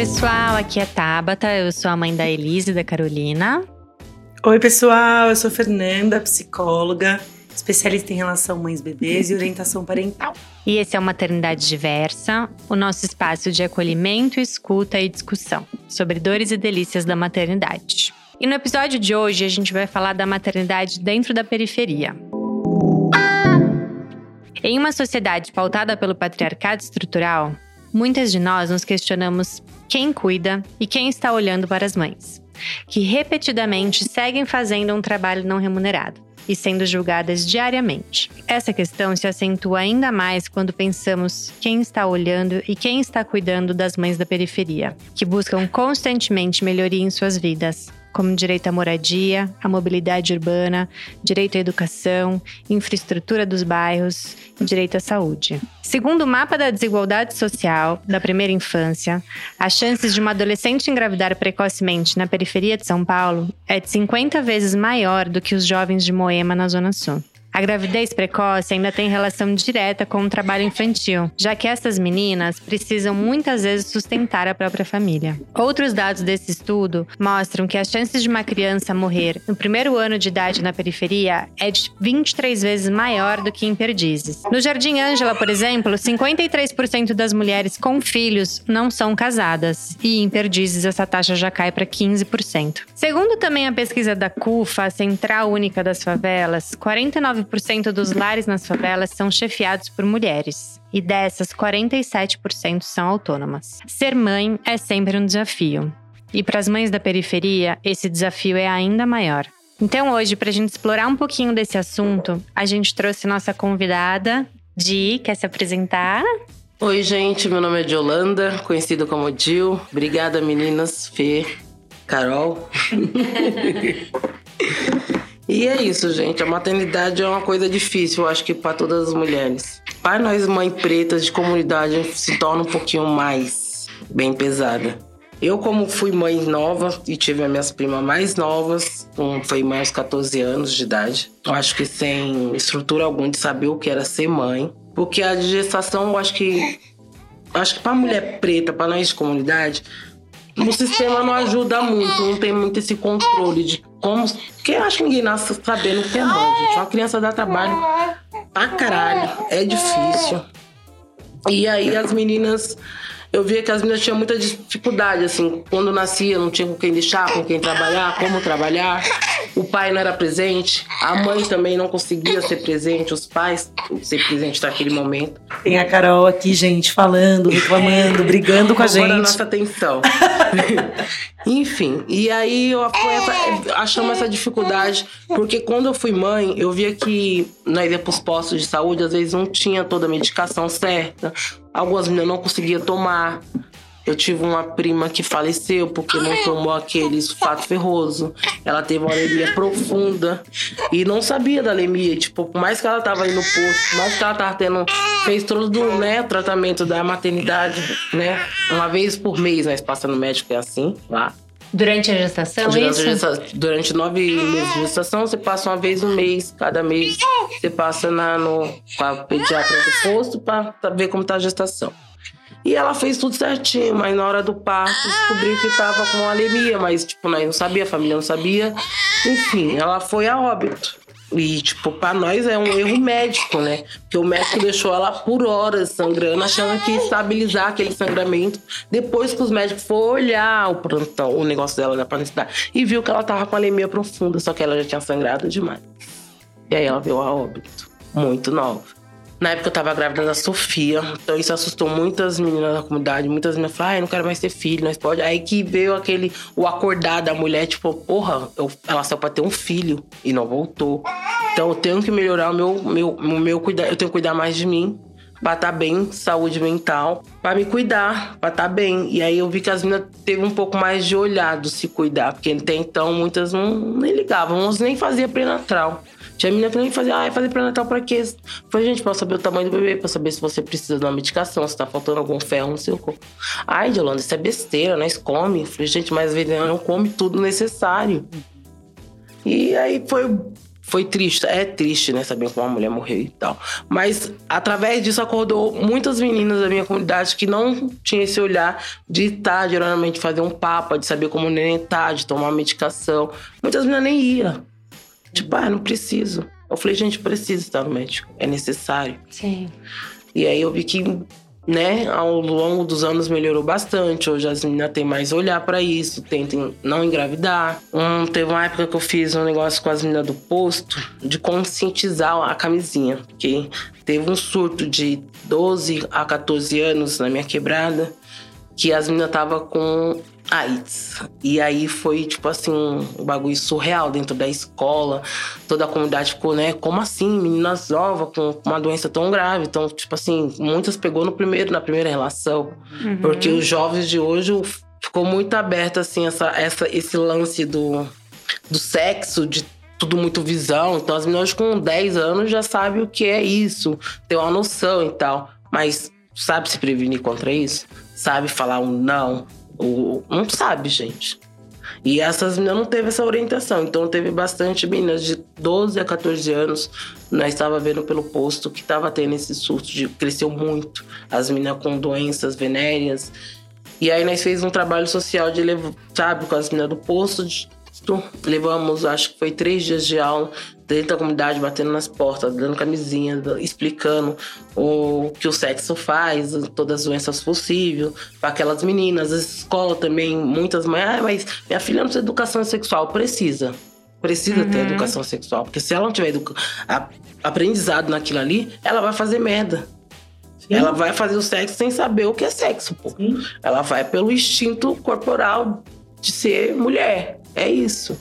pessoal, aqui é Tabata, eu sou a mãe da Elise e da Carolina. Oi, pessoal, eu sou Fernanda, psicóloga, especialista em relação mães-bebês e orientação parental. E esse é o Maternidade Diversa, o nosso espaço de acolhimento, escuta e discussão sobre dores e delícias da maternidade. E no episódio de hoje a gente vai falar da maternidade dentro da periferia. Em uma sociedade pautada pelo patriarcado estrutural, muitas de nós nos questionamos quem cuida e quem está olhando para as mães, que repetidamente seguem fazendo um trabalho não remunerado e sendo julgadas diariamente. Essa questão se acentua ainda mais quando pensamos quem está olhando e quem está cuidando das mães da periferia, que buscam constantemente melhoria em suas vidas, como direito à moradia, à mobilidade urbana, direito à educação, infraestrutura dos bairros e direito à saúde. Segundo o mapa da desigualdade social da primeira infância, as chances de uma adolescente engravidar precocemente na periferia de São Paulo é de 50 vezes maior do que os jovens de Moema na Zona Sul. A gravidez precoce ainda tem relação direta com o trabalho infantil, já que essas meninas precisam muitas vezes sustentar a própria família. Outros dados desse estudo mostram que as chances de uma criança morrer no primeiro ano de idade na periferia é de 23 vezes maior do que em Perdizes. No Jardim Ângela, por exemplo, 53% das mulheres com filhos não são casadas, e em Perdizes essa taxa já cai para 15%. Segundo também a pesquisa da CUFA, a Central Única das Favelas, 49 9% dos lares nas favelas são chefiados por mulheres. E dessas, 47% são autônomas. Ser mãe é sempre um desafio. E para as mães da periferia, esse desafio é ainda maior. Então, hoje, para a gente explorar um pouquinho desse assunto, a gente trouxe nossa convidada, Di, quer se apresentar? Oi, gente, meu nome é Yolanda, conhecido como Dil. Obrigada, meninas, Fê, Carol. E é isso, gente. A maternidade é uma coisa difícil, eu acho que para todas as mulheres. Para nós, mães pretas de comunidade, se torna um pouquinho mais bem pesada. Eu, como fui mãe nova e tive as minhas primas mais novas, um, foi mais de 14 anos de idade, eu acho que sem estrutura alguma de saber o que era ser mãe. Porque a gestação, eu acho que. Acho que para mulher preta, para nós de comunidade, o sistema não ajuda muito, não tem muito esse controle de como. Porque eu acho que ninguém nasce sabendo o que é mãe, gente. Uma criança dá trabalho pra caralho, é difícil. E aí as meninas eu via que as meninas tinham muita dificuldade, assim, quando nascia, não tinha com quem deixar, com quem trabalhar, como trabalhar. O pai não era presente, a mãe também não conseguia ser presente, os pais ser presente naquele momento. Tem a Carol aqui, gente, falando, reclamando, brigando com a gente. Agora a nossa atenção. Enfim, e aí eu essa, achamos essa dificuldade, porque quando eu fui mãe, eu via que nós ia para os postos de saúde, às vezes não tinha toda a medicação certa, algumas meninas não conseguiam tomar. Eu tive uma prima que faleceu porque não tomou aquele sulfato ferroso. Ela teve uma anemia profunda e não sabia da anemia. Tipo, por mais que ela tava aí no posto, por mais que ela tava tendo. Fez todo né, o tratamento da maternidade, né? Uma vez por mês nós passamos no médico, é assim, lá. Durante a gestação, durante isso? A gestação, durante nove meses de gestação, você passa uma vez no mês. Cada mês você passa na, no, com a pediatra do posto para ver como tá a gestação. E ela fez tudo certinho, mas na hora do parto descobriu que tava com anemia, mas tipo, nós não sabia, a família não sabia. Enfim, ela foi a óbito. E, tipo, pra nós é um erro médico, né? Porque o médico deixou ela por horas sangrando, achando que ia estabilizar aquele sangramento. Depois que os médicos foram olhar o plantão, o negócio dela da parencidade, e viu que ela tava com anemia profunda, só que ela já tinha sangrado demais. E aí ela veio a óbito, muito nova. Na época eu tava grávida da Sofia, então isso assustou muitas meninas da comunidade. Muitas meninas falaram, ai, não quero mais ter filho, nós pode. Aí que veio aquele, o acordar da mulher, tipo, porra, eu, ela saiu pra ter um filho e não voltou. Então eu tenho que melhorar o meu, meu, meu cuidado, eu tenho que cuidar mais de mim, pra estar tá bem, saúde mental, pra me cuidar, pra estar tá bem. E aí eu vi que as meninas teve um pouco mais de olhado se cuidar, porque até então muitas não nem ligavam, uns nem fazia pré-natal. Tinha menina que nem ah, fazer pré-natal pra quê? Falei, gente, pra saber o tamanho do bebê, pra saber se você precisa de uma medicação, se tá faltando algum ferro no seu corpo. Ai, Yolanda, isso é besteira, nós come. Falei, gente, mas não come tudo necessário. E aí foi foi triste. É triste, né? Saber que uma mulher morreu e tal. Mas através disso acordou muitas meninas da minha comunidade que não tinham esse olhar de estar, geralmente, fazer um papo, de saber como o neném tá, de tomar medicação. Muitas meninas nem iam. Tipo, ah, não preciso. Eu falei, gente, precisa estar no médico. É necessário. Sim. E aí eu vi que né, ao longo dos anos melhorou bastante. Hoje as meninas têm mais olhar para isso, tentem não engravidar. Um, teve uma época que eu fiz um negócio com as meninas do posto de conscientizar a camisinha, porque teve um surto de 12 a 14 anos na minha quebrada que as meninas tava com AIDS. E aí foi, tipo assim, um bagulho surreal dentro da escola. Toda a comunidade ficou, né? Como assim? Meninas novas com uma doença tão grave. Então, tipo assim, muitas pegou no primeiro, na primeira relação. Uhum. Porque os jovens de hoje ficou muito aberto, assim, essa, essa, esse lance do, do sexo, de tudo muito visão. Então, as meninas com 10 anos já sabem o que é isso, tem uma noção e tal. Mas sabe se prevenir contra isso? Sabe falar um não? Não sabe, gente. E essas meninas não teve essa orientação. Então teve bastante meninas de 12 a 14 anos. Nós estava vendo pelo posto que estava tendo esse surto de cresceu muito. As meninas com doenças venéreas. E aí nós fez um trabalho social de levar, sabe, com as meninas do posto. De, levamos, acho que foi três dias de aula dentro da comunidade, batendo nas portas, dando camisinha, explicando o que o sexo faz, todas as doenças possíveis, para aquelas meninas. A escola também, muitas mães, ah, mas minha filha não precisa de educação sexual. Precisa. Precisa uhum. ter educação sexual. Porque se ela não tiver aprendizado naquilo ali, ela vai fazer merda. Sim. Ela vai fazer o sexo sem saber o que é sexo, pô. Sim. Ela vai pelo instinto corporal de ser mulher. É isso.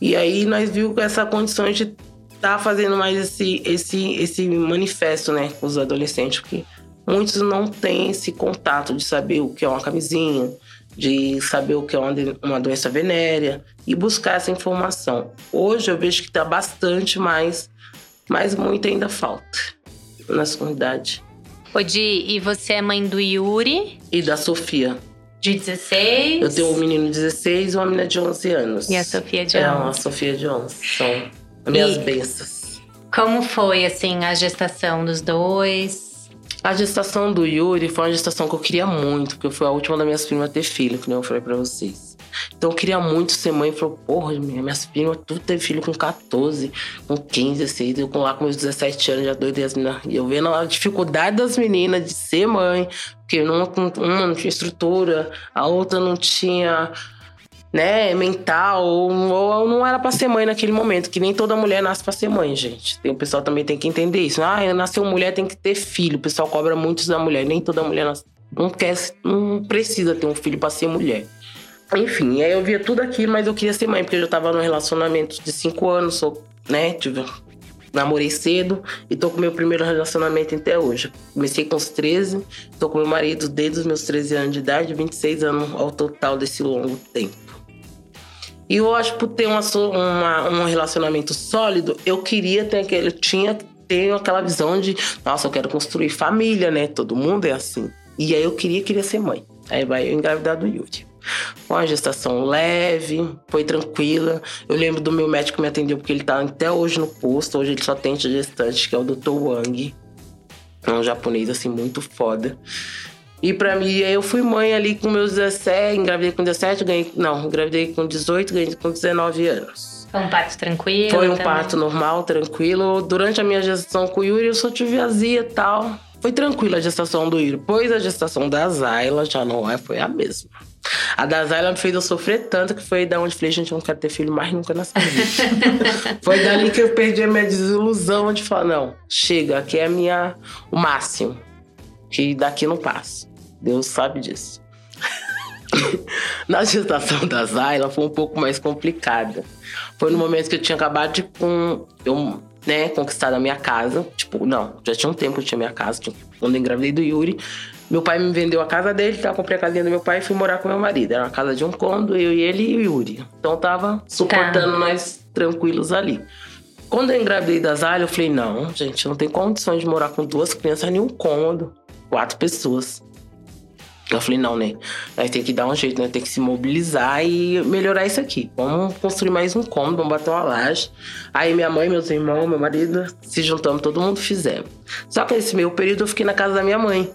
E aí nós vimos essa condição de estar tá fazendo mais esse, esse, esse manifesto, né, com os adolescentes, porque muitos não têm esse contato de saber o que é uma camisinha, de saber o que é uma, doença venérea e buscar essa informação. Hoje eu vejo que está bastante mais, mas muito ainda falta nas comunidades. Odi, e você é mãe do Yuri? E da Sofia. De 16? Eu tenho um menino de 16 e uma menina de 11 anos. E a Sofia de 11? É, a Sofia de 11. São minhas e bênçãos. Como foi, assim, a gestação dos dois? A gestação do Yuri foi uma gestação que eu queria muito, porque eu fui a última das minhas primas a ter filho, que nem eu falei pra vocês. Então eu queria muito ser mãe. Falou, porra, minhas primas, tudo teve filho com 14, com 15, 16. Eu com lá com meus 17 anos já doidei as meninas. E eu vendo a dificuldade das meninas de ser mãe. Uma, uma não tinha estrutura, a outra não tinha né, mental, ou, ou, não era para ser mãe naquele momento, que nem toda mulher nasce para ser mãe, gente. Tem, o pessoal também tem que entender isso. Ah, nasceu mulher, tem que ter filho. O pessoal cobra muito da mulher. Nem toda mulher nasce, não quer, não precisa ter um filho para ser mulher. Enfim, aí eu via tudo aquilo, mas eu queria ser mãe, porque eu já tava num relacionamento de cinco anos, sou, né? Tive, namorei cedo e tô com meu primeiro relacionamento até hoje. Comecei com os 13, tô com meu marido desde os meus 13 anos de idade, 26 anos ao total desse longo tempo. E eu acho que por ter uma, uma, um relacionamento sólido, eu queria ter aquele. Eu tinha ter aquela visão de, nossa, eu quero construir família, né? Todo mundo é assim. E aí eu queria, queria ser mãe. Aí vai eu engravidar do Yuri. Foi uma gestação leve, foi tranquila. Eu lembro do meu médico que me atendeu, porque ele tá até hoje no posto. Hoje ele só atende gestante, que é o Dr. Wang. É um japonês, assim, muito foda. E pra mim, eu fui mãe ali com meus 17, engravidei com 17, ganhei. Não, engravidei com 18, ganhei com 19 anos. Foi um parto tranquilo? Foi um também. parto normal, tranquilo. Durante a minha gestação com o Yuri, eu só tive azia e tal. Foi tranquila a gestação do Yuri. Pois a gestação da Zayla já não é, foi a mesma. A da me fez eu sofrer tanto que foi da onde falei, gente, eu não quero ter filho mais nunca nessa vida. foi dali que eu perdi a minha desilusão de falar, não, chega, aqui é a minha, o máximo. Que daqui não passa. Deus sabe disso. Na gestação da Zayla foi um pouco mais complicada. Foi no momento que eu tinha acabado de com, eu, né, conquistar a minha casa. Tipo, não, já tinha um tempo que eu tinha minha casa. Quando eu engravidei do Yuri, meu pai me vendeu a casa dele, então eu comprei a casinha do meu pai e fui morar com meu marido. Era uma casa de um cômodo, eu e ele e o Yuri. Então tava suportando tá. nós tranquilos ali. Quando eu engravidei da Zalha, eu falei: não, gente, não tem condições de morar com duas crianças em um cômodo, quatro pessoas. Eu falei, não, né? Nós tem que dar um jeito, né? Tem que se mobilizar e melhorar isso aqui. Vamos construir mais um cômodo, vamos bater uma laje. Aí minha mãe, meus irmãos, meu marido, se juntamos, todo mundo fizemos. Só que nesse meio período eu fiquei na casa da minha mãe.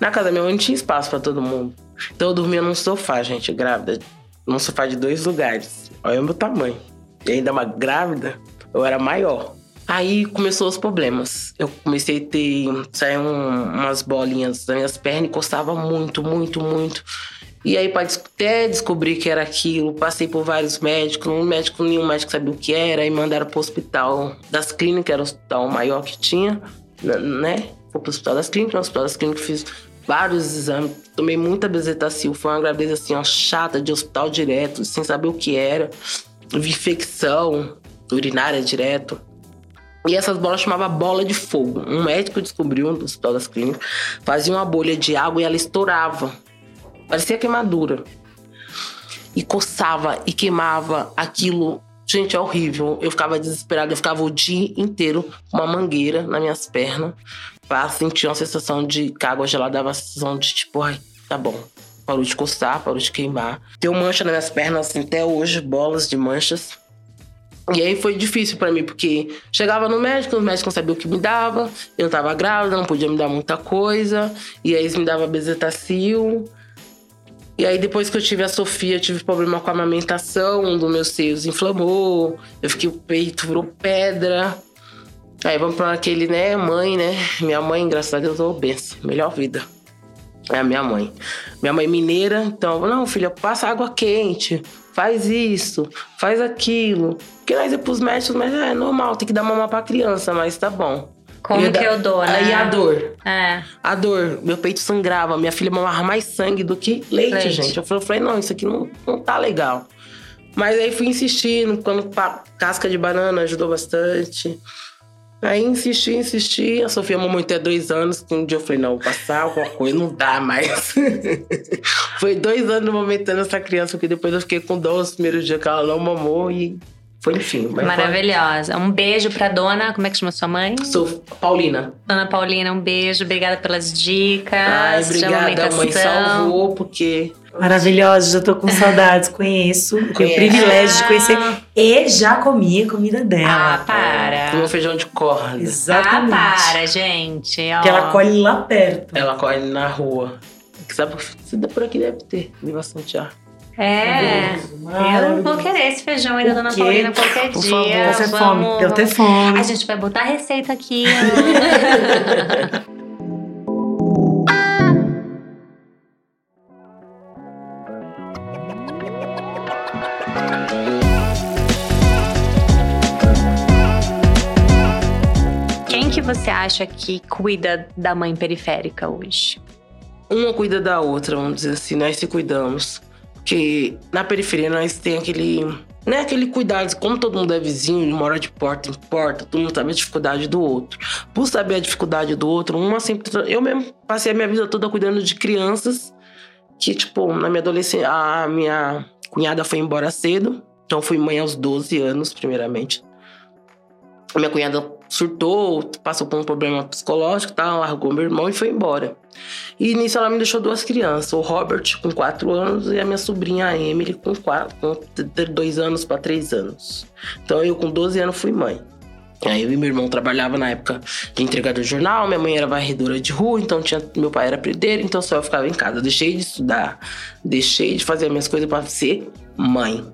Na casa da minha mãe não tinha espaço para todo mundo. Então eu dormia num sofá, gente, grávida. Num sofá de dois lugares. Olha o meu tamanho. E ainda uma grávida, eu era maior. Aí começou os problemas. Eu comecei a ter. Saiu umas bolinhas das minhas pernas e coçava muito, muito, muito. E aí, até descobrir que era aquilo, passei por vários médicos, um médico, nenhum médico sabia o que era, e mandaram pro hospital das clínicas, era o hospital maior que tinha, né? Fui pro hospital das clínicas, no hospital das clínicas fiz vários exames, tomei muita bezetacil, foi uma gravidez assim, ó, chata, de hospital direto, sem saber o que era, infecção urinária direto. E essas bolas chamava bola de fogo. Um médico descobriu no hospital das clínicas, fazia uma bolha de água e ela estourava. Parecia queimadura. E coçava e queimava aquilo. Gente, é horrível. Eu ficava desesperada, eu ficava o dia inteiro com uma mangueira nas minhas pernas pra sentir uma sensação de que a água gelada dava a sensação de tipo, ai, tá bom. Parou de coçar, parou de queimar. Deu mancha nas minhas pernas, assim, até hoje, bolas de manchas. E aí foi difícil para mim, porque chegava no médico, os médicos não sabiam o que me dava, eu tava grávida, não podia me dar muita coisa, e aí eles me davam bezetacil. E aí depois que eu tive a Sofia, eu tive problema com a amamentação, um dos meus seios inflamou, eu fiquei o peito virou pedra. Aí vamos para aquele, né, mãe, né? Minha mãe, graças a Deus, é benção, melhor vida. É a minha mãe. Minha mãe mineira, então, não, filha, passa água quente, faz isso, faz aquilo. Porque nós é pros médicos, mas é normal, tem que dar mamar pra criança, mas tá bom. Como eu que eu dou, né? Aí a dor. É. A dor, meu peito sangrava, minha filha mamava mais sangue do que leite, leite. gente. Eu falei, não, isso aqui não, não tá legal. Mas aí fui insistindo, quando casca de banana ajudou bastante. Aí insisti, insisti. A Sofia mamou até dois anos. Um dia eu falei, não, vou passar alguma coisa, não dá mais. Foi dois anos amamentando essa criança, porque depois eu fiquei com dor os primeiros dias que ela não mamou e foi enfim. Maravilhosa. Um beijo pra dona, como é que chama sua mãe? Sou Paulina. Dona Paulina, um beijo. Obrigada pelas dicas. Ai, obrigada, mãe salvou, porque Maravilhosa, já tô com saudades, conheço. Tenho o privilégio de conhecer e já comi a comida dela. Ah, para. Comeu feijão de corda. Exatamente. Ah, para, gente. Ó. Que ela colhe lá perto. Ela colhe na rua. Sabe, se por aqui deve ter, em bastante ar. É, eu vou querer esse feijão aí da Dona Paulina qualquer Por dia. Favor, Vamos... fome, deu até fome. A gente vai botar a receita aqui. você acha que cuida da mãe periférica hoje? Uma cuida da outra, vamos dizer assim, nós se cuidamos. Porque na periferia nós tem aquele. Né, aquele cuidado, como todo mundo é vizinho, mora de porta em porta, todo mundo sabe a dificuldade do outro. Por saber a dificuldade do outro, uma sempre. Eu mesmo passei a minha vida toda cuidando de crianças que, tipo, na minha adolescência, a minha cunhada foi embora cedo, então fui mãe aos 12 anos, primeiramente. A minha cunhada surtou, passou por um problema psicológico, tá? largou meu irmão e foi embora. E nisso ela me deixou duas crianças, o Robert com quatro anos e a minha sobrinha a Emily com, quatro, com dois anos para três anos. Então eu com 12 anos fui mãe. Aí eu e meu irmão trabalhava na época de entregador de jornal, minha mãe era varredora de rua, então tinha, meu pai era predeiro, então só eu ficava em casa. deixei de estudar, deixei de fazer as minhas coisas para ser mãe.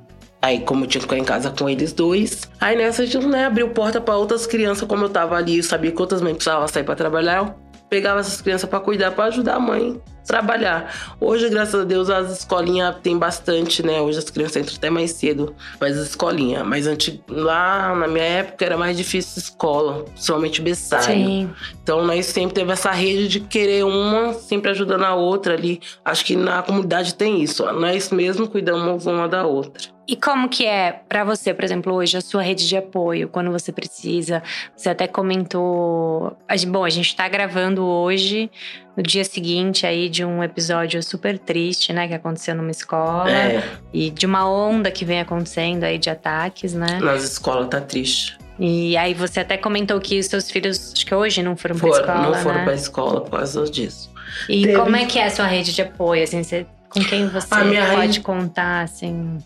Aí, como eu tinha que ficar em casa com eles dois, aí nessa a gente né, abriu porta para outras crianças, como eu tava ali, sabia que outras mães precisavam sair para trabalhar, eu pegava essas crianças para cuidar, para ajudar a mãe trabalhar. Hoje, graças a Deus, as escolinhas tem bastante, né? Hoje as crianças entram até mais cedo, mas as escolinhas. Mas antes, lá na minha época era mais difícil escola, somente berçário. Sim. Então nós sempre teve essa rede de querer uma sempre ajudando a outra ali. Acho que na comunidade tem isso. Nós mesmo cuidamos uma da outra. E como que é para você, por exemplo, hoje a sua rede de apoio quando você precisa? Você até comentou, bom, a gente está gravando hoje no dia seguinte aí de um episódio super triste, né, que aconteceu numa escola é. e de uma onda que vem acontecendo aí de ataques, né? Nas escolas tá triste. E aí você até comentou que os seus filhos, acho que hoje não foram, foram pra escola, Não foram né? pra escola por causa disso. E Teve- como é que é a sua rede de apoio? Assim, você- com quem você A minha pode rede- contar, assim?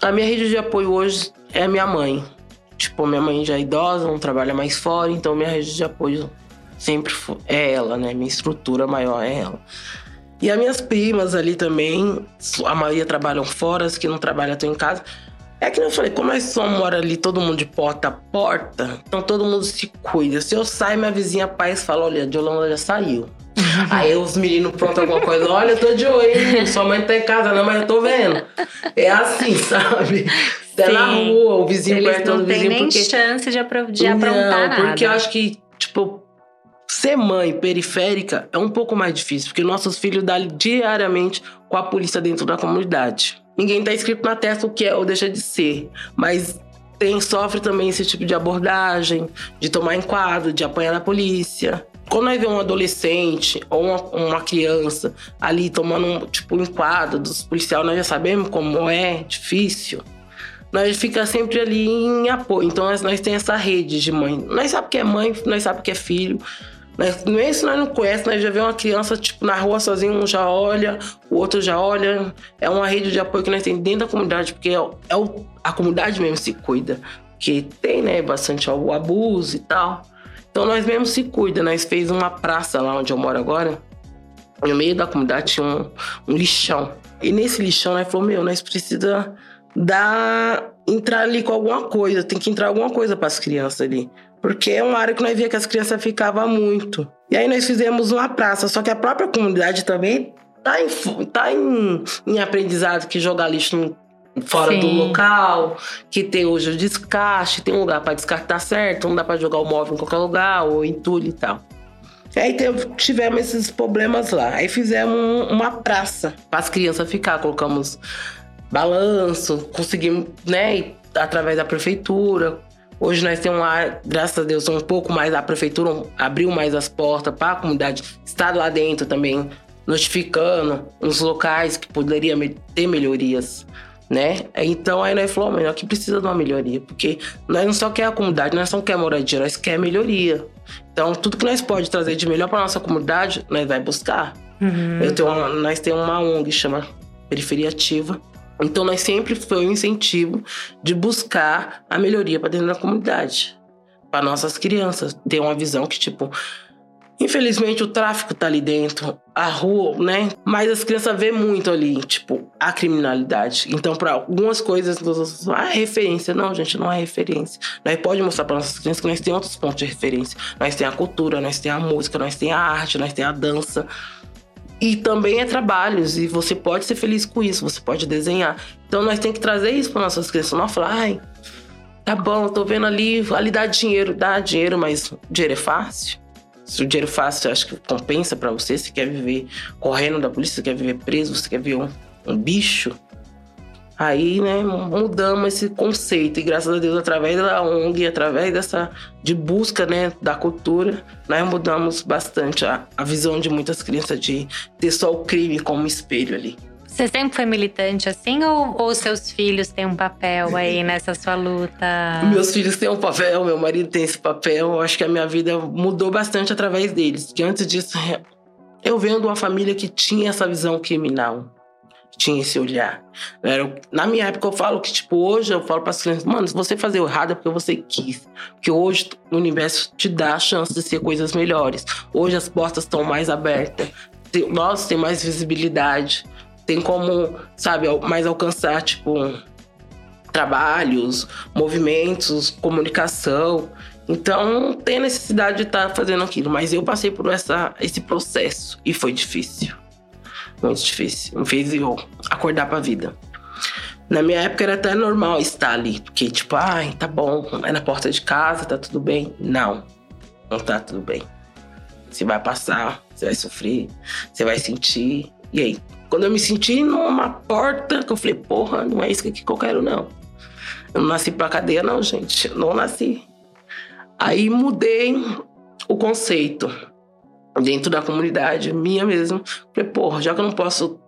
A minha rede de apoio hoje é a minha mãe. Tipo, minha mãe já é idosa, não trabalha mais fora, então minha rede de apoio sempre é ela, né? Minha estrutura maior é ela. E as minhas primas ali também, a maioria trabalham fora, as que não trabalham estão em casa. É que eu falei, como nós só mora ali todo mundo de porta a porta, então todo mundo se cuida. Se eu sair, minha vizinha paz fala: olha, a Yolanda já saiu. Aí os meninos prontam alguma coisa, olha, eu tô de olho, hein? sua mãe tá em casa, não, mas eu tô vendo. É assim, sabe? Até na rua, o vizinho Eles perto do não têm vizinho, nem porque chance de, apro- de aprontar não, nada. porque eu acho que, tipo, ser mãe periférica é um pouco mais difícil, porque nossos filhos dão diariamente com a polícia dentro da comunidade. Ninguém tá escrito na testa o que é ou deixa de ser, mas tem, sofre também esse tipo de abordagem, de tomar enquadro, de apanhar na polícia. Quando nós vemos um adolescente ou uma, uma criança ali tomando um, tipo, enquadro dos policiais, nós já sabemos como é difícil nós fica sempre ali em apoio. Então nós, nós temos essa rede de mãe. Nós sabemos que é mãe, nós sabemos que é filho. Nós, mesmo se nós não conhecemos, nós já vemos uma criança tipo, na rua sozinho, um já olha, o outro já olha. É uma rede de apoio que nós temos dentro da comunidade, porque é, é o, a comunidade mesmo se cuida. Porque tem, né, bastante o abuso e tal. Então nós mesmo se cuida. Nós fez uma praça lá onde eu moro agora. No meio da comunidade tinha um, um lixão. E nesse lixão nós falou, meu, nós precisamos dar entrar ali com alguma coisa, tem que entrar alguma coisa para as crianças ali. Porque é uma área que nós via que as crianças ficavam muito. E aí nós fizemos uma praça, só que a própria comunidade também tá em, tá em, em aprendizado que jogar lixo fora do Sim. local, que tem hoje o descarte, tem um lugar para descartar certo, não dá para jogar o móvel em qualquer lugar, ou entulho e tal. E aí teve- tivemos esses problemas lá. Aí fizemos um- uma praça para as crianças ficar. Colocamos balanço, conseguimos, né, através da prefeitura. Hoje nós temos lá, graças a Deus, um pouco mais a prefeitura abriu mais as portas para a comunidade estar lá dentro também, notificando os locais que poderia ter melhorias, né? Então aí nós falamos, melhor que precisa de uma melhoria, porque nós não só quer a comunidade, nós não quer moradia, nós quer melhoria. Então tudo que nós pode trazer de melhor para nossa comunidade, nós vai buscar. Uhum. Eu tenho uma- nós temos uma ONG que chama Periferia Ativa. Então, nós sempre foi um incentivo de buscar a melhoria para dentro da comunidade, para nossas crianças ter uma visão que tipo, infelizmente o tráfico tá ali dentro, a rua, né? Mas as crianças vê muito ali, tipo, a criminalidade. Então, para algumas coisas, ah, referência. Não, gente, não é referência. Nós pode mostrar para nossas crianças que nós temos outros pontos de referência. Nós temos a cultura, nós temos a música, nós temos a arte, nós temos a dança. E também é trabalhos, e você pode ser feliz com isso, você pode desenhar. Então nós temos que trazer isso para nossas crianças. Não falar, ai, tá bom, tô vendo ali, ali dá dinheiro, dá dinheiro, mas dinheiro é fácil. Se o dinheiro é fácil, acho que compensa para você. Se quer viver correndo da polícia, você quer viver preso, você quer ver um, um bicho. Aí, né, mudamos esse conceito. E graças a Deus, através da ONG, através dessa de busca, né, da cultura, nós mudamos bastante a, a visão de muitas crianças de ter só o crime como espelho ali. Você sempre foi militante assim ou, ou seus filhos têm um papel aí nessa sua luta? Meus filhos têm um papel, meu marido tem esse papel. Eu acho que a minha vida mudou bastante através deles. Que antes disso, eu venho de uma família que tinha essa visão criminal. Tinha esse olhar. Era- Na minha época, eu falo que, tipo, hoje eu falo para as crianças, mano, se você fazer errado é porque você quis. Porque hoje o universo te dá a chance de ser coisas melhores. Hoje as portas estão mais abertas. Nós tem mais visibilidade. Tem como, sabe, mais alcançar, tipo, trabalhos, movimentos, comunicação. Então, tem necessidade de estar fazendo aquilo. Mas eu passei por essa, esse processo e foi difícil. Muito difícil. Me fez eu acordar pra vida. Na minha época era até normal estar ali, porque, tipo, ai, tá bom, é na porta de casa, tá tudo bem. Não, não tá tudo bem. Você vai passar, você vai sofrer, você vai sentir. E aí, quando eu me senti numa porta, que eu falei, porra, não é isso que eu quero, não. Eu não nasci pra cadeia, não, gente. Eu não nasci. Aí mudei o conceito dentro da comunidade, minha mesmo. Falei, porra, já que eu não posso,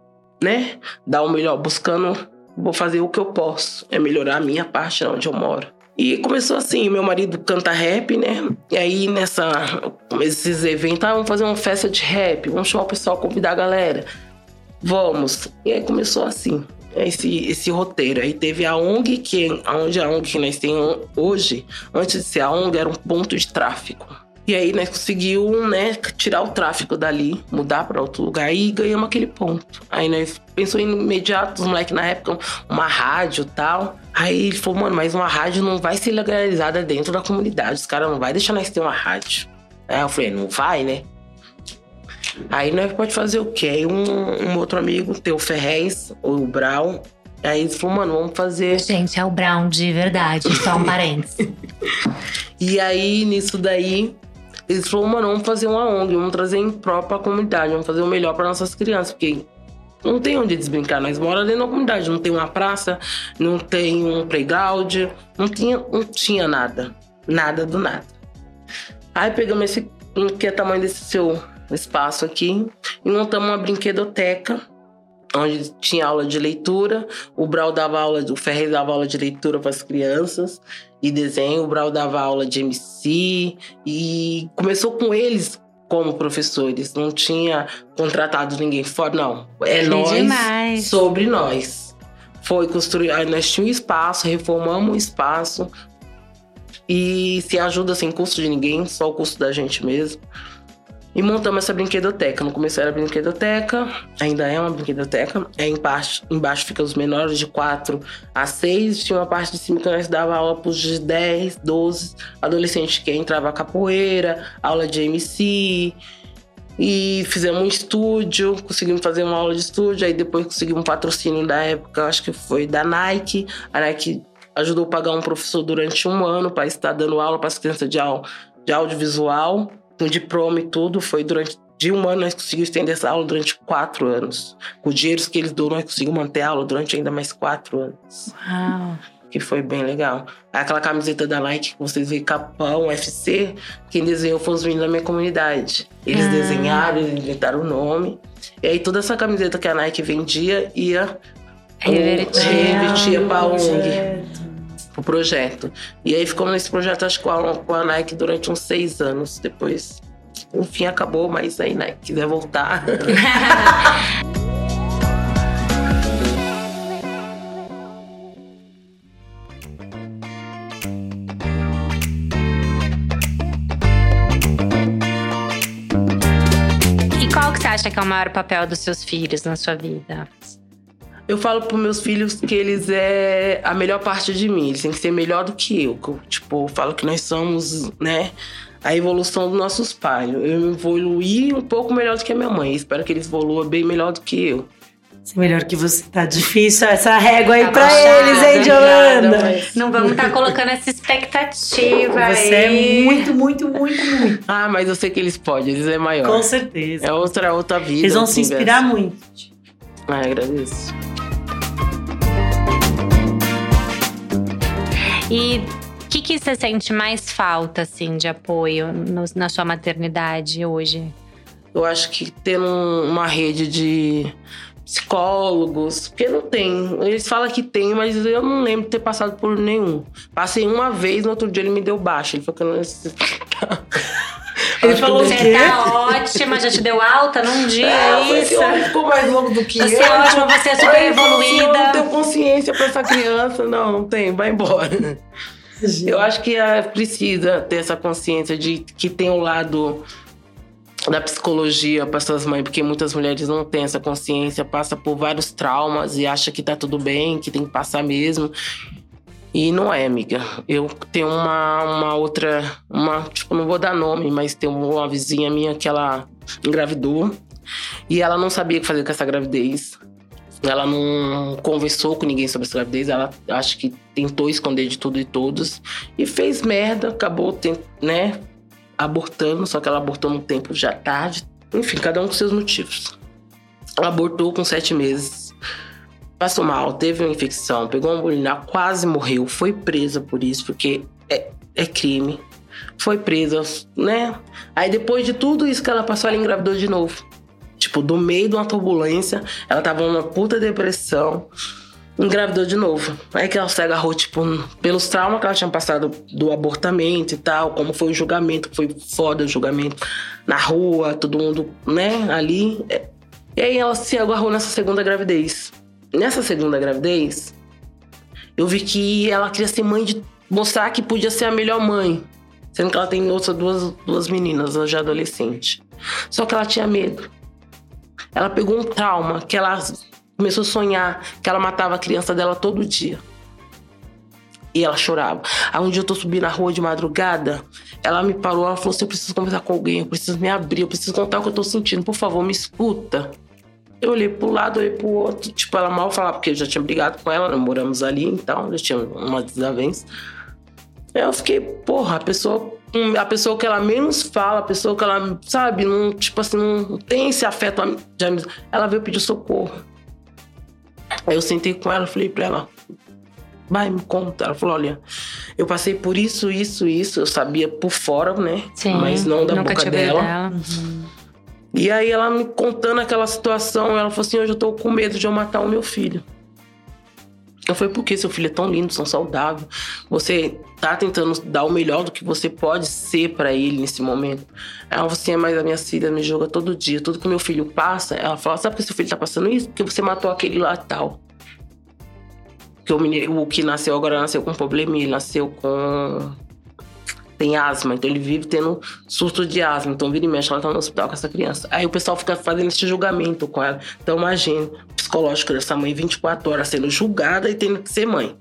né, dar o melhor buscando, vou fazer o que eu posso. É melhorar a minha parte onde eu moro. E começou assim, meu marido canta rap, né? E aí nessa esses eventos, ah, vamos fazer uma festa de rap, vamos chamar o pessoal, convidar a galera. Vamos. E aí começou assim, esse, esse roteiro. Aí teve a ONG, que onde a ONG que nós temos hoje, antes de ser a ONG, era um ponto de tráfico. E aí nós conseguimos né, tirar o tráfico dali, mudar para outro lugar e ganhamos aquele ponto. Aí nós pensou em imediato, os moleques na época, uma rádio e tal. Aí ele falou, mano, mas uma rádio não vai ser legalizada dentro da comunidade. Os caras não vai deixar nós ter uma rádio. Aí eu falei, não vai, né? Aí nós pode fazer o quê? Aí um, um outro amigo, teu Ferrez, ou o Brown, Aí eles falaram, mano, vamos fazer. Gente, é o Brown de verdade, só um parênteses. e aí, nisso daí, eles falaram, mano, vamos fazer uma ONG, vamos trazer em própria comunidade, vamos fazer o melhor para nossas crianças, porque não tem onde desbrincar. Nós moramos dentro da comunidade, não tem uma praça, não tem um playground, não tinha, não tinha nada. Nada do nada. Aí pegamos esse, que é o tamanho desse seu espaço aqui, e montamos uma brinquedoteca onde tinha aula de leitura, o Brau dava aula, o Ferreira dava aula de leitura para as crianças e desenho, o Brau dava aula de MC e começou com eles como professores, não tinha contratado ninguém fora, não. É nós demais. sobre nós. Foi construir, nós tínhamos um espaço, reformamos o espaço e se ajuda sem custo de ninguém, só o custo da gente mesmo. E montamos essa brinquedoteca. No começo era brinquedoteca, ainda é uma brinquedoteca. É embaixo, embaixo fica os menores de 4 a 6. Tinha uma parte de cima que nós dava aula para os de 10, 12 adolescentes que entrava capoeira, aula de MC. E fizemos um estúdio, conseguimos fazer uma aula de estúdio. Aí depois conseguimos um patrocínio da época, acho que foi da Nike. A Nike ajudou a pagar um professor durante um ano para estar dando aula para as crianças de, de audiovisual no diploma e tudo, foi durante de um ano nós conseguimos estender essa aula durante quatro anos. Com os dinheiros que eles dão, nós conseguimos manter a aula durante ainda mais quatro anos. Uau! Que foi bem legal. Aquela camiseta da Nike que vocês veem, Capão, UFC, quem desenhou foi os meninos da minha comunidade. Eles ah. desenharam, eles inventaram o nome. E aí toda essa camiseta que a Nike vendia ia revertia para a ONG o projeto. E aí ficou nesse projeto, acho que com a, com a Nike durante uns seis anos. Depois, enfim, acabou, mas aí Nike quiser voltar. e qual que você acha que é o maior papel dos seus filhos na sua vida? Eu falo para meus filhos que eles é a melhor parte de mim, eles têm que ser melhor do que eu. Tipo, eu falo que nós somos, né, a evolução dos nossos pais. Eu evoluí um pouco melhor do que a minha mãe. Espero que eles evoluam bem melhor do que eu. Ser melhor que você. Tá difícil essa régua aí tá pra eles, hein, Jolanda? Mas... Não vamos estar tá colocando essa expectativa Você é aí. é muito, muito, muito, muito. Ah, mas eu sei que eles podem, eles é maior. Com certeza. É outra, outra vida. Eles vão se inspirar muito. Ah, agradeço. E o que, que você sente mais falta, assim, de apoio no, na sua maternidade hoje? Eu acho que ter um, uma rede de psicólogos, porque não tem. Eles falam que tem, mas eu não lembro de ter passado por nenhum. Passei uma vez, no outro dia ele me deu baixo. Ele falou que eu não Ele falou Você tá ótima, já te deu alta num dia, é, isso? Esse ficou mais louco do que você eu. Você é ótima, você é super evoluída. Eu não tenho consciência pra essa criança. Não, não tem, vai embora. Eu acho que é, precisa ter essa consciência de que tem o um lado da psicologia para suas mães, porque muitas mulheres não têm essa consciência, passa por vários traumas e acha que tá tudo bem, que tem que passar mesmo. E não é, amiga. Eu tenho uma, uma outra, uma, tipo, não vou dar nome, mas tem uma vizinha minha que ela engravidou e ela não sabia o que fazer com essa gravidez. Ela não conversou com ninguém sobre essa gravidez, ela acho que tentou esconder de tudo e todos e fez merda, acabou, né, abortando, só que ela abortou no tempo já tarde. Enfim, cada um com seus motivos. Ela abortou com sete meses passou mal, teve uma infecção, pegou uma bulina, quase morreu, foi presa por isso, porque é, é crime. Foi presa, né? Aí depois de tudo isso que ela passou, ela engravidou de novo. Tipo, do meio de uma turbulência, ela tava numa puta depressão. engravidou de novo. Aí que ela se agarrou, tipo, pelos traumas que ela tinha passado do abortamento e tal, como foi o julgamento, foi foda o julgamento na rua, todo mundo, né, ali. E aí ela se agarrou nessa segunda gravidez. Nessa segunda gravidez, eu vi que ela queria ser mãe de. mostrar que podia ser a melhor mãe. Sendo que ela tem outras duas, duas meninas, já adolescente. Só que ela tinha medo. Ela pegou um trauma que ela começou a sonhar que ela matava a criança dela todo dia. E ela chorava. Aí um dia eu tô subindo na rua de madrugada, ela me parou, ela falou assim: eu preciso conversar com alguém, eu preciso me abrir, eu preciso contar o que eu tô sentindo, por favor, me escuta. Eu olhei pro lado, olhei pro outro. Tipo, ela mal falava, porque eu já tinha brigado com ela, moramos ali, então já tinha uma desavença. Aí eu fiquei, porra, a pessoa, a pessoa que ela menos fala, a pessoa que ela, sabe, não, tipo assim, não tem esse afeto de amizade. Ela veio pedir socorro. Aí eu sentei com ela, falei pra ela, vai, me conta. Ela falou, olha, eu passei por isso, isso, isso. Eu sabia por fora, né? Sim, Mas não da nunca boca dela. dela. E aí ela me contando aquela situação, ela falou assim, hoje eu tô com medo de eu matar o meu filho. Eu falei, por que seu filho é tão lindo, tão saudável? Você tá tentando dar o melhor do que você pode ser pra ele nesse momento. Ela falou assim, "É, mas a minha filha me joga todo dia. Tudo que meu filho passa, ela fala, sabe por que seu filho tá passando isso? Porque você matou aquele lá tal. Porque o, menino, o que nasceu agora nasceu com problema, ele nasceu com... Tem asma, então ele vive tendo surto de asma. Então vira e mexe, ela tá no hospital com essa criança. Aí o pessoal fica fazendo esse julgamento com ela. Então imagina, psicológico dessa mãe 24 horas sendo julgada e tendo que ser mãe.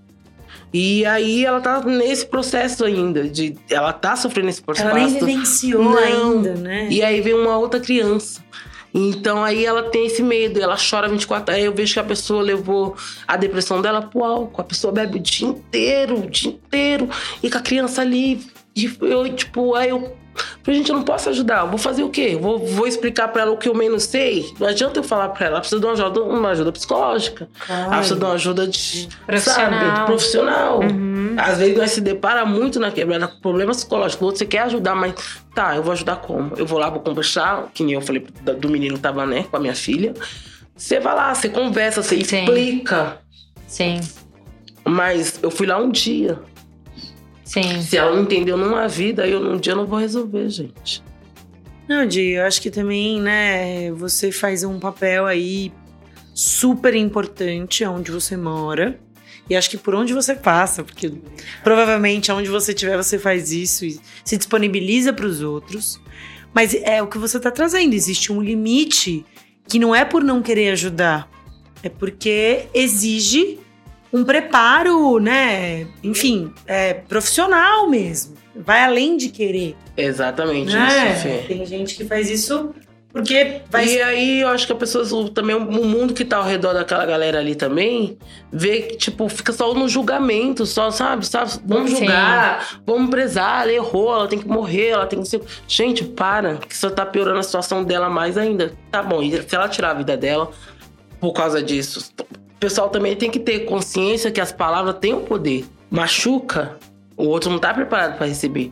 E aí ela tá nesse processo ainda, de ela tá sofrendo esse processo. Ela nem vivenciou Não. ainda, né? E aí vem uma outra criança. Então aí ela tem esse medo, ela chora 24 horas. Aí eu vejo que a pessoa levou a depressão dela pro álcool. A pessoa bebe o dia inteiro, o dia inteiro. E com a criança ali. E eu, tipo, aí eu. Falei, gente, eu não posso ajudar. Eu vou fazer o quê? Vou, vou explicar pra ela o que eu menos sei? Não adianta eu falar pra ela. Ela precisa de uma ajuda, uma ajuda psicológica. Ela precisa de uma ajuda de, Profissional. Sabe, profissional. Uhum. Às vezes nós se depara muito na quebrada com problemas psicológicos. Você quer ajudar, mas tá, eu vou ajudar como? Eu vou lá, vou conversar, que nem eu falei do menino que tava, né, com a minha filha. Você vai lá, você conversa, você Sim. explica. Sim, Mas eu fui lá um dia. Sim. Se ela não entendeu numa vida, eu num dia não vou resolver, gente. Não, Di, eu acho que também, né, você faz um papel aí super importante onde você mora. E acho que por onde você passa, porque provavelmente onde você estiver você faz isso e se disponibiliza para os outros. Mas é o que você está trazendo, existe um limite que não é por não querer ajudar, é porque exige um preparo, né? Enfim, é profissional mesmo. Vai além de querer. Exatamente né? isso, Fê. Tem gente que faz isso porque vai E aí eu acho que a pessoa, o- também o mundo que tá ao redor daquela galera ali também, vê que, tipo, fica só no julgamento, só, sabe? sabe? Vamos Sim. julgar, vamos prezar, ela errou, ela tem que morrer, ela tem que ser. Gente, para, que só tá piorando a situação dela mais ainda. Tá bom, e se ela tirar a vida dela por causa disso, pessoal também tem que ter consciência que as palavras têm um poder. Machuca, o outro não tá preparado pra receber.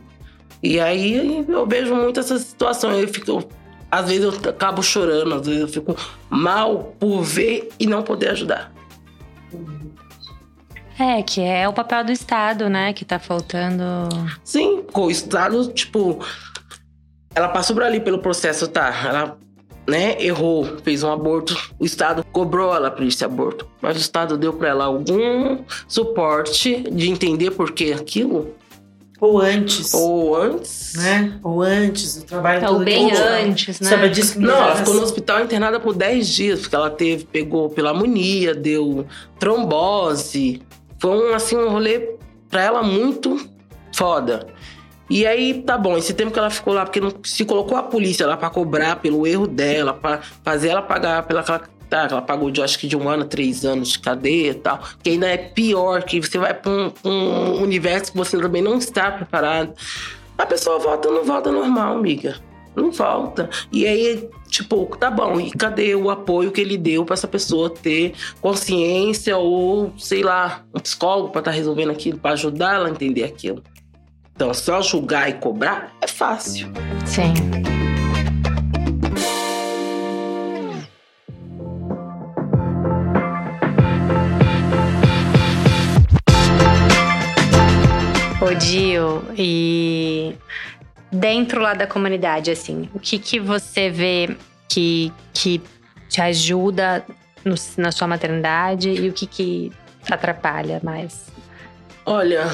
E aí eu vejo muito essa situação. Eu fico. Às vezes eu acabo chorando, às vezes eu fico mal por ver e não poder ajudar. É, que é o papel do Estado, né? Que tá faltando. Sim, o Estado, tipo. Ela passou por ali pelo processo, tá? Ela, né, errou, fez um aborto. O Estado cobrou ela por esse aborto. Mas o Estado deu pra ela algum suporte de entender por que aquilo. ou antes, Ou antes. né? Ou antes, o trabalho Ou todo bem que- antes, né? Sabe disso Não, ela ficou no hospital internada por 10 dias, porque ela teve, pegou pneumonia, deu trombose. Foi um, assim, um rolê pra ela muito foda. E aí, tá bom, esse tempo que ela ficou lá, porque não se colocou a polícia lá pra cobrar pelo erro dela, pra fazer ela pagar pela. Tá, ela pagou de acho que de um ano, três anos de cadeia e tal. Que ainda é pior, que você vai pra um, um universo que você também não está preparado. A pessoa volta, não volta normal, amiga. Não volta. E aí, tipo, tá bom, e cadê o apoio que ele deu pra essa pessoa ter consciência ou, sei lá, um psicólogo pra estar resolvendo aquilo, pra ajudar ela a entender aquilo? Então, só julgar e cobrar é fácil. Sim. Ô, Gil, e dentro lá da comunidade, assim, o que que você vê que, que te ajuda no, na sua maternidade e o que que atrapalha mais? Olha,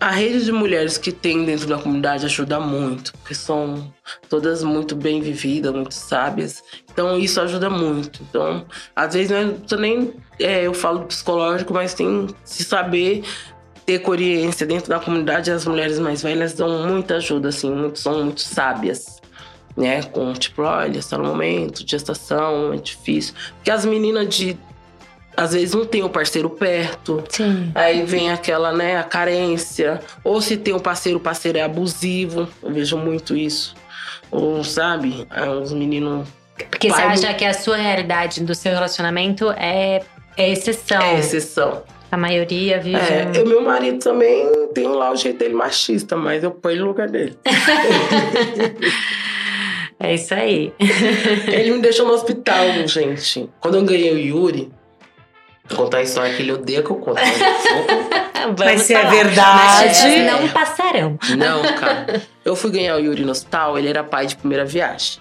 a rede de mulheres que tem dentro da comunidade ajuda muito, porque são todas muito bem vividas, muito sábias. Então isso ajuda muito. Então, às vezes não é nem é, eu falo psicológico, mas tem se saber ter coerência dentro da comunidade. As mulheres mais velhas dão muita ajuda, assim, muito, são muito sábias. Né, com tipo, olha, está no momento gestação, é difícil. Porque as meninas de às vezes não tem o parceiro perto. Sim. Aí vem aquela, né, a carência. Ou se tem um parceiro, o parceiro é abusivo. Eu vejo muito isso. Ou, sabe, os meninos. Porque você acha que a sua realidade do seu relacionamento é, é exceção. É exceção. A maioria vive. É, o meu marido também tem lá o jeito dele machista, mas eu ponho no lugar dele. é isso aí. Ele me deixou no hospital, gente. Quando eu ganhei o Yuri, contar a história que ele odeia que eu conto. Mas se é verdade. não passarão. Não, cara. Eu fui ganhar o Yuri no hospital, ele era pai de primeira viagem.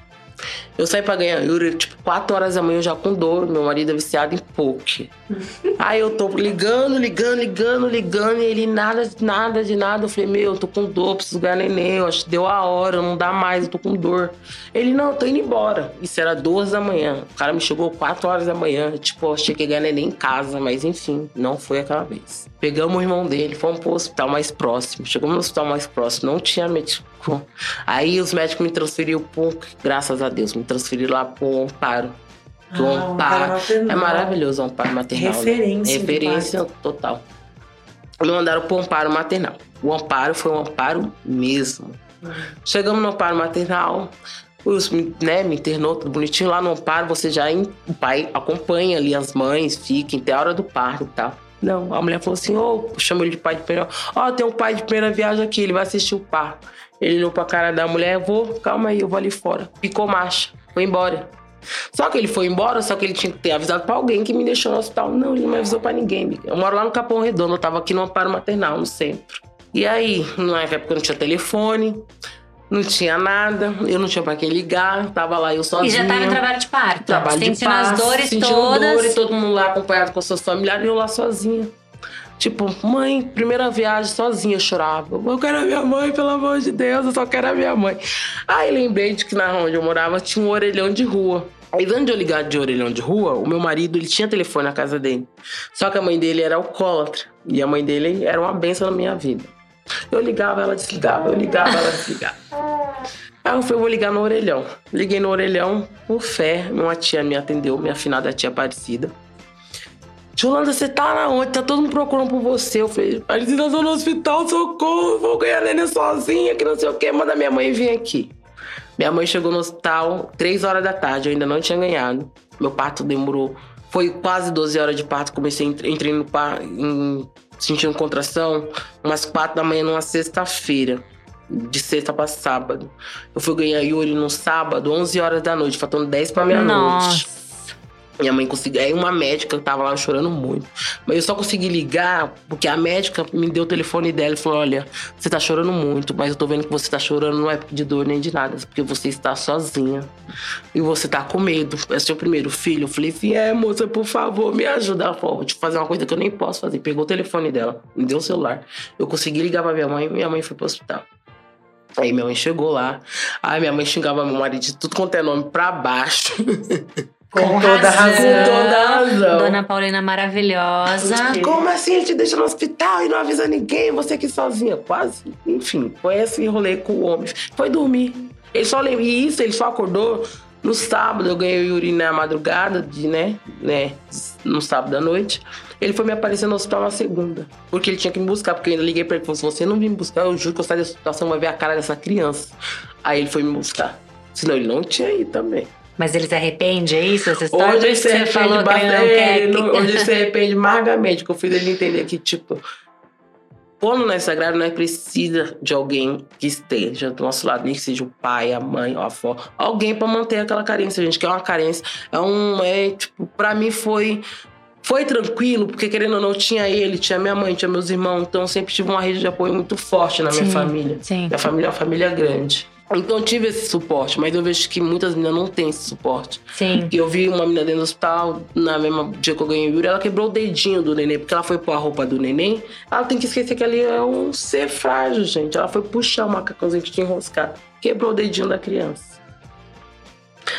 Eu saí pra ganhar Yuri, tipo, 4 horas da manhã já com dor. Meu marido é viciado em poke. Aí eu tô ligando, ligando, ligando, ligando. E ele nada, nada de nada. Eu falei, meu, eu tô com dor, preciso ganhar neném. Eu acho que deu a hora, não dá mais, eu tô com dor. Ele, não, eu tô indo embora. Isso era duas da manhã. O cara me chegou 4 horas da manhã. Tipo, eu achei que ia ganhar neném em casa, mas enfim, não foi aquela vez. Pegamos o irmão dele, fomos pro hospital mais próximo. Chegamos no hospital mais próximo, não tinha médico. Aí os médicos me transferiram pro, graças a Deus, me transferiram lá pro Amparo. Ah, o Amparo é maravilhoso o Amparo Maternal. Referência. Né? Referência total. Me mandaram pro Amparo Maternal. O Amparo foi um amparo mesmo. Chegamos no Amparo Maternal, os, né, me internou tudo bonitinho. Lá no Amparo, você já, o pai acompanha ali as mães, fiquem até a hora do parto e tal. Não, a mulher falou assim: Ô, oh, chama ele de pai de primeira. Ó, oh, tem um pai de primeira viagem aqui, ele vai assistir o parto. Ele olhou pra cara da mulher: Vou, calma aí, eu vou ali fora. Ficou marcha, foi embora. Só que ele foi embora, só que ele tinha que ter avisado pra alguém que me deixou no hospital. Não, ele não me avisou pra ninguém. Eu moro lá no Capão Redondo, eu tava aqui no amparo maternal, no centro. E aí, na época não tinha telefone, não tinha nada, eu não tinha pra quem ligar, tava lá eu sozinha. E já tava em trabalho de parto. Trabalho sentindo de parto, as dores sentindo todas. dor e todo mundo lá acompanhado com seus familiares e eu lá sozinha. Tipo, mãe, primeira viagem sozinha eu chorava. Eu quero a minha mãe, pelo amor de Deus, eu só quero a minha mãe. Aí lembrei de que na onde eu morava tinha um orelhão de rua. Aí, antes de eu ligar de orelhão de rua, o meu marido, ele tinha telefone na casa dele. Só que a mãe dele era alcoólatra. E a mãe dele era uma benção na minha vida. Eu ligava, ela desligava. Eu ligava, ela desligava. Aí eu falei, vou ligar no orelhão. Liguei no orelhão, por fé. Uma tia me atendeu, minha afinada tia Aparecida. Jolanda, você tá na onde? Tá todo mundo procurando por você. Eu falei, Aparecida, eu tô no hospital, socorro. Vou ganhar neném sozinha, que não sei o quê. Manda minha mãe vir aqui. Minha mãe chegou no hospital três horas da tarde, eu ainda não tinha ganhado. Meu parto demorou. Foi quase 12 horas de parto. Comecei, entrei no parto, em, sentindo contração, umas quatro da manhã numa sexta-feira de sexta para sábado. Eu fui ganhar Yuri no sábado, 11 horas da noite, faltando 10 para meia-noite. Minha mãe conseguiu. Aí uma médica tava lá chorando muito. Mas eu só consegui ligar porque a médica me deu o telefone dela e falou: Olha, você tá chorando muito, mas eu tô vendo que você tá chorando não é de dor nem de nada, é porque você está sozinha. E você tá com medo. É seu primeiro filho. Eu falei assim: É, moça, por favor, me ajuda. Ela falou: Vou te fazer uma coisa que eu nem posso fazer. Pegou o telefone dela, me deu o celular. Eu consegui ligar pra minha mãe e minha mãe foi pro hospital. Aí minha mãe chegou lá. Aí minha mãe xingava meu marido de tudo quanto é nome pra baixo. Com, Com toda razão. Com toda razão. Dona Paulina maravilhosa. Como assim ele te deixa no hospital e não avisa ninguém? Você aqui sozinha? Quase. Enfim, foi esse rolê com o homem. Foi dormir. Ele só lembra. E isso, ele só acordou no sábado. Eu ganhei o Yuri na madrugada, de, né? né? No sábado à noite. Ele foi me aparecer no hospital na segunda. Porque ele tinha que me buscar. Porque eu ainda liguei pra ele e falei: se você não vir me buscar, eu juro que eu saio dessa situação, vai ver a cara dessa criança. Aí ele foi me buscar. Senão ele não tinha ido também. Mas ele se arrepende, é isso? Essa história hoje ele se você falou que não ele, quer... Hoje ele se arrepende amargamente, que eu fiz ele entender que, tipo, quando nós é sagrado, nós precisa de alguém que esteja do nosso lado, nem que seja o pai, a mãe, a avó, alguém para manter aquela carência, gente, que é uma carência, é um, é, tipo, pra mim foi foi tranquilo, porque querendo ou não, tinha ele, tinha minha mãe, tinha meus irmãos, então eu sempre tive uma rede de apoio muito forte na minha Sim, família. sim. Minha família é uma família grande. Então eu tive esse suporte, mas eu vejo que muitas meninas não têm esse suporte. Sim. E eu vi uma menina dentro do hospital, na mesma dia que eu ganhei o Yuri, ela quebrou o dedinho do neném, porque ela foi pôr a roupa do neném. Ela tem que esquecer que ali é um ser frágil, gente. Ela foi puxar o macacãozinho que tinha enroscado. Quebrou o dedinho da criança.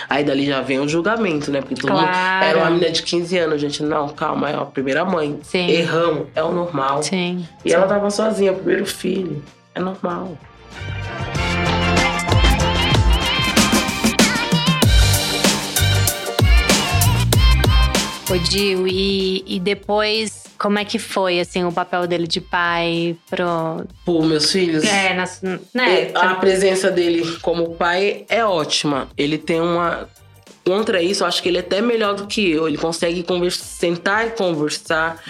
Aí dali já vem o julgamento, né? Porque todo mundo Claro. era uma menina de 15 anos, gente. Não, calma, é a primeira mãe. Sim. Erramos, é o normal. Sim. E ela tava sozinha, primeiro filho. É normal. O Dil, e, e depois, como é que foi, assim, o papel dele de pai pro... Pô, meus filhos. É, nas, né? a presença dele como pai é ótima. Ele tem uma. Contra isso, eu acho que ele é até melhor do que eu. Ele consegue conversa, sentar e conversar,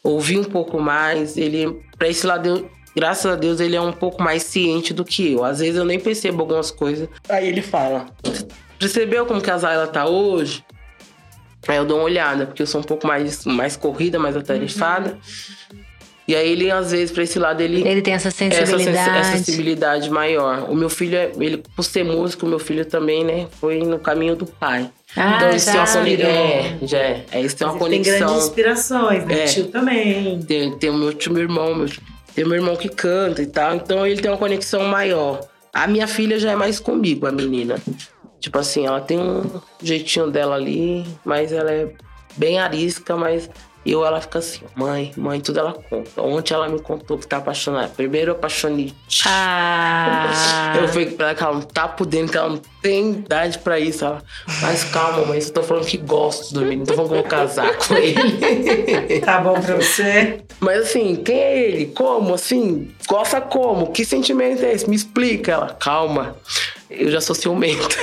ouvir um pouco mais. Ele, pra esse lado, graças a Deus, ele é um pouco mais ciente do que eu. Às vezes eu nem percebo algumas coisas. Aí ele fala: Percebeu como que a Zayla tá hoje? Aí eu dou uma olhada, porque eu sou um pouco mais, mais corrida, mais atarefada. E aí ele, às vezes, pra esse lado, ele Ele tem essa essa, sens- sensibilidade. essa sensibilidade maior. O meu filho, é- ele, por ser músico, o meu filho também, né, foi no caminho do pai. Ah, então isso tem uma já. conexão. É, já é. É, isso tem uma ele Tem grandes conexão. inspirações, né? É. Tio também. Tem, tem o meu tio, meu irmão, meu, tem meu irmão que canta e tal. Então ele tem uma conexão maior. A minha filha já é mais comigo, a menina. Tipo assim, ela tem um jeitinho dela ali, mas ela é bem arisca, mas eu ela fica assim, mãe, mãe, tudo ela conta. Ontem ela me contou que tá apaixonada. Primeiro apaixonite. Ah, Eu falei pra ela que ela não tá podendo, que ela não tem idade pra isso. Ela, mas calma, mãe, eu tô falando que gosto do menino, não tô falando que eu vou casar com ele. Tá bom pra você? mas assim, quem é ele? Como? Assim, gosta como? Que sentimento é esse? Me explica. Ela, calma, eu já sou ciumenta.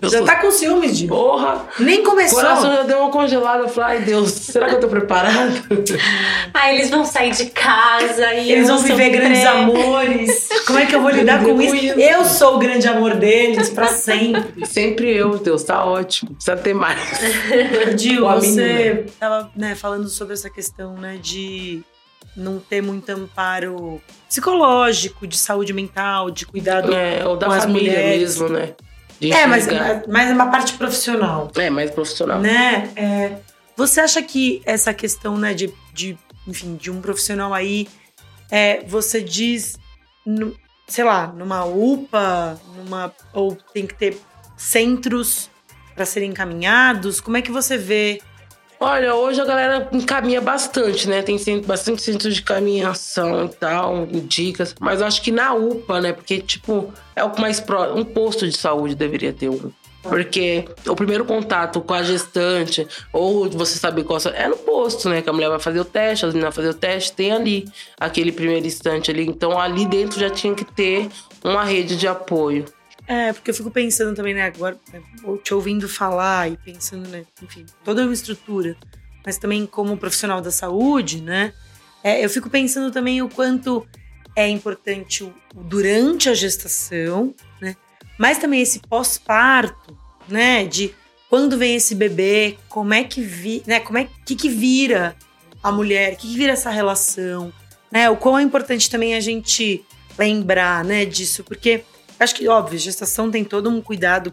Eu Já sou... tá com ciúmes, de Porra! Nem O começou. coração já deu uma congelada. Eu falei, ai Deus, será que eu tô preparado? ah, eles vão sair de casa e Eles vão viver grandes amores. Como é que eu vou lidar com Com isso? isso. Eu sou o grande amor deles pra sempre. Sempre eu, Deus, tá ótimo. Precisa ter mais. A você tava né, falando sobre essa questão né, de não ter muito amparo psicológico, de saúde mental, de cuidado. É, ou da com as família mulheres. mesmo, né? É, mas, mas é uma parte profissional. É, mais profissional. né? É, você acha que essa questão, né, de, de enfim, de um profissional aí, é, você diz, no- sei lá, numa UPA, numa ou tem que ter centros para serem encaminhados? Como é que você vê? Olha, hoje a galera encaminha bastante, né? Tem bastante centro de caminhação e tal, dicas. Mas eu acho que na UPA, né? Porque, tipo, é o mais próximo. Um posto de saúde deveria ter um. Porque o primeiro contato com a gestante, ou você saber qual é no posto, né? Que a mulher vai fazer o teste, as meninas vão fazer o teste, tem ali aquele primeiro instante ali. Então ali dentro já tinha que ter uma rede de apoio. É, porque eu fico pensando também, né, agora, ou te ouvindo falar e pensando, né, enfim, toda uma estrutura, mas também como profissional da saúde, né, é, eu fico pensando também o quanto é importante o, durante a gestação, né, mas também esse pós-parto, né, de quando vem esse bebê, como é que vi, né, como é que que vira a mulher, que, que vira essa relação, né, o quão é importante também a gente lembrar, né, disso, porque Acho que, óbvio, gestação tem todo um cuidado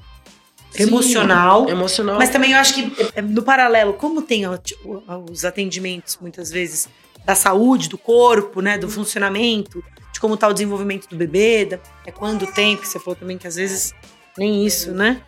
emocional. Sim, emocional. Mas também eu acho que, é, no paralelo, como tem os atendimentos, muitas vezes, da saúde, do corpo, né? Do funcionamento, de como tá o desenvolvimento do bebê, da, é quando tem, porque você falou também que às vezes nem isso, né?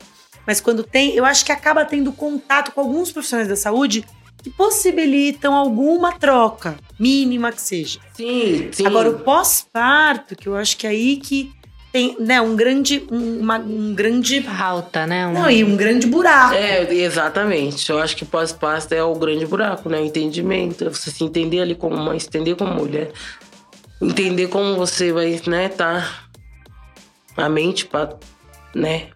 Mas quando tem, eu acho que acaba tendo contato com alguns profissionais da saúde que possibilitam alguma troca, mínima que seja. Sim, sim. Agora, o pós-parto, que eu acho que é aí que tem, né, um grande, um, uma- um grande, Falta, né? Um- não, e um grande buraco. É, exatamente. Eu acho que pós-parto é o grande buraco, né? O entendimento. é Você se entender ali como mãe, se entender como mulher. Entender como você vai, né, tá a mente pra, né,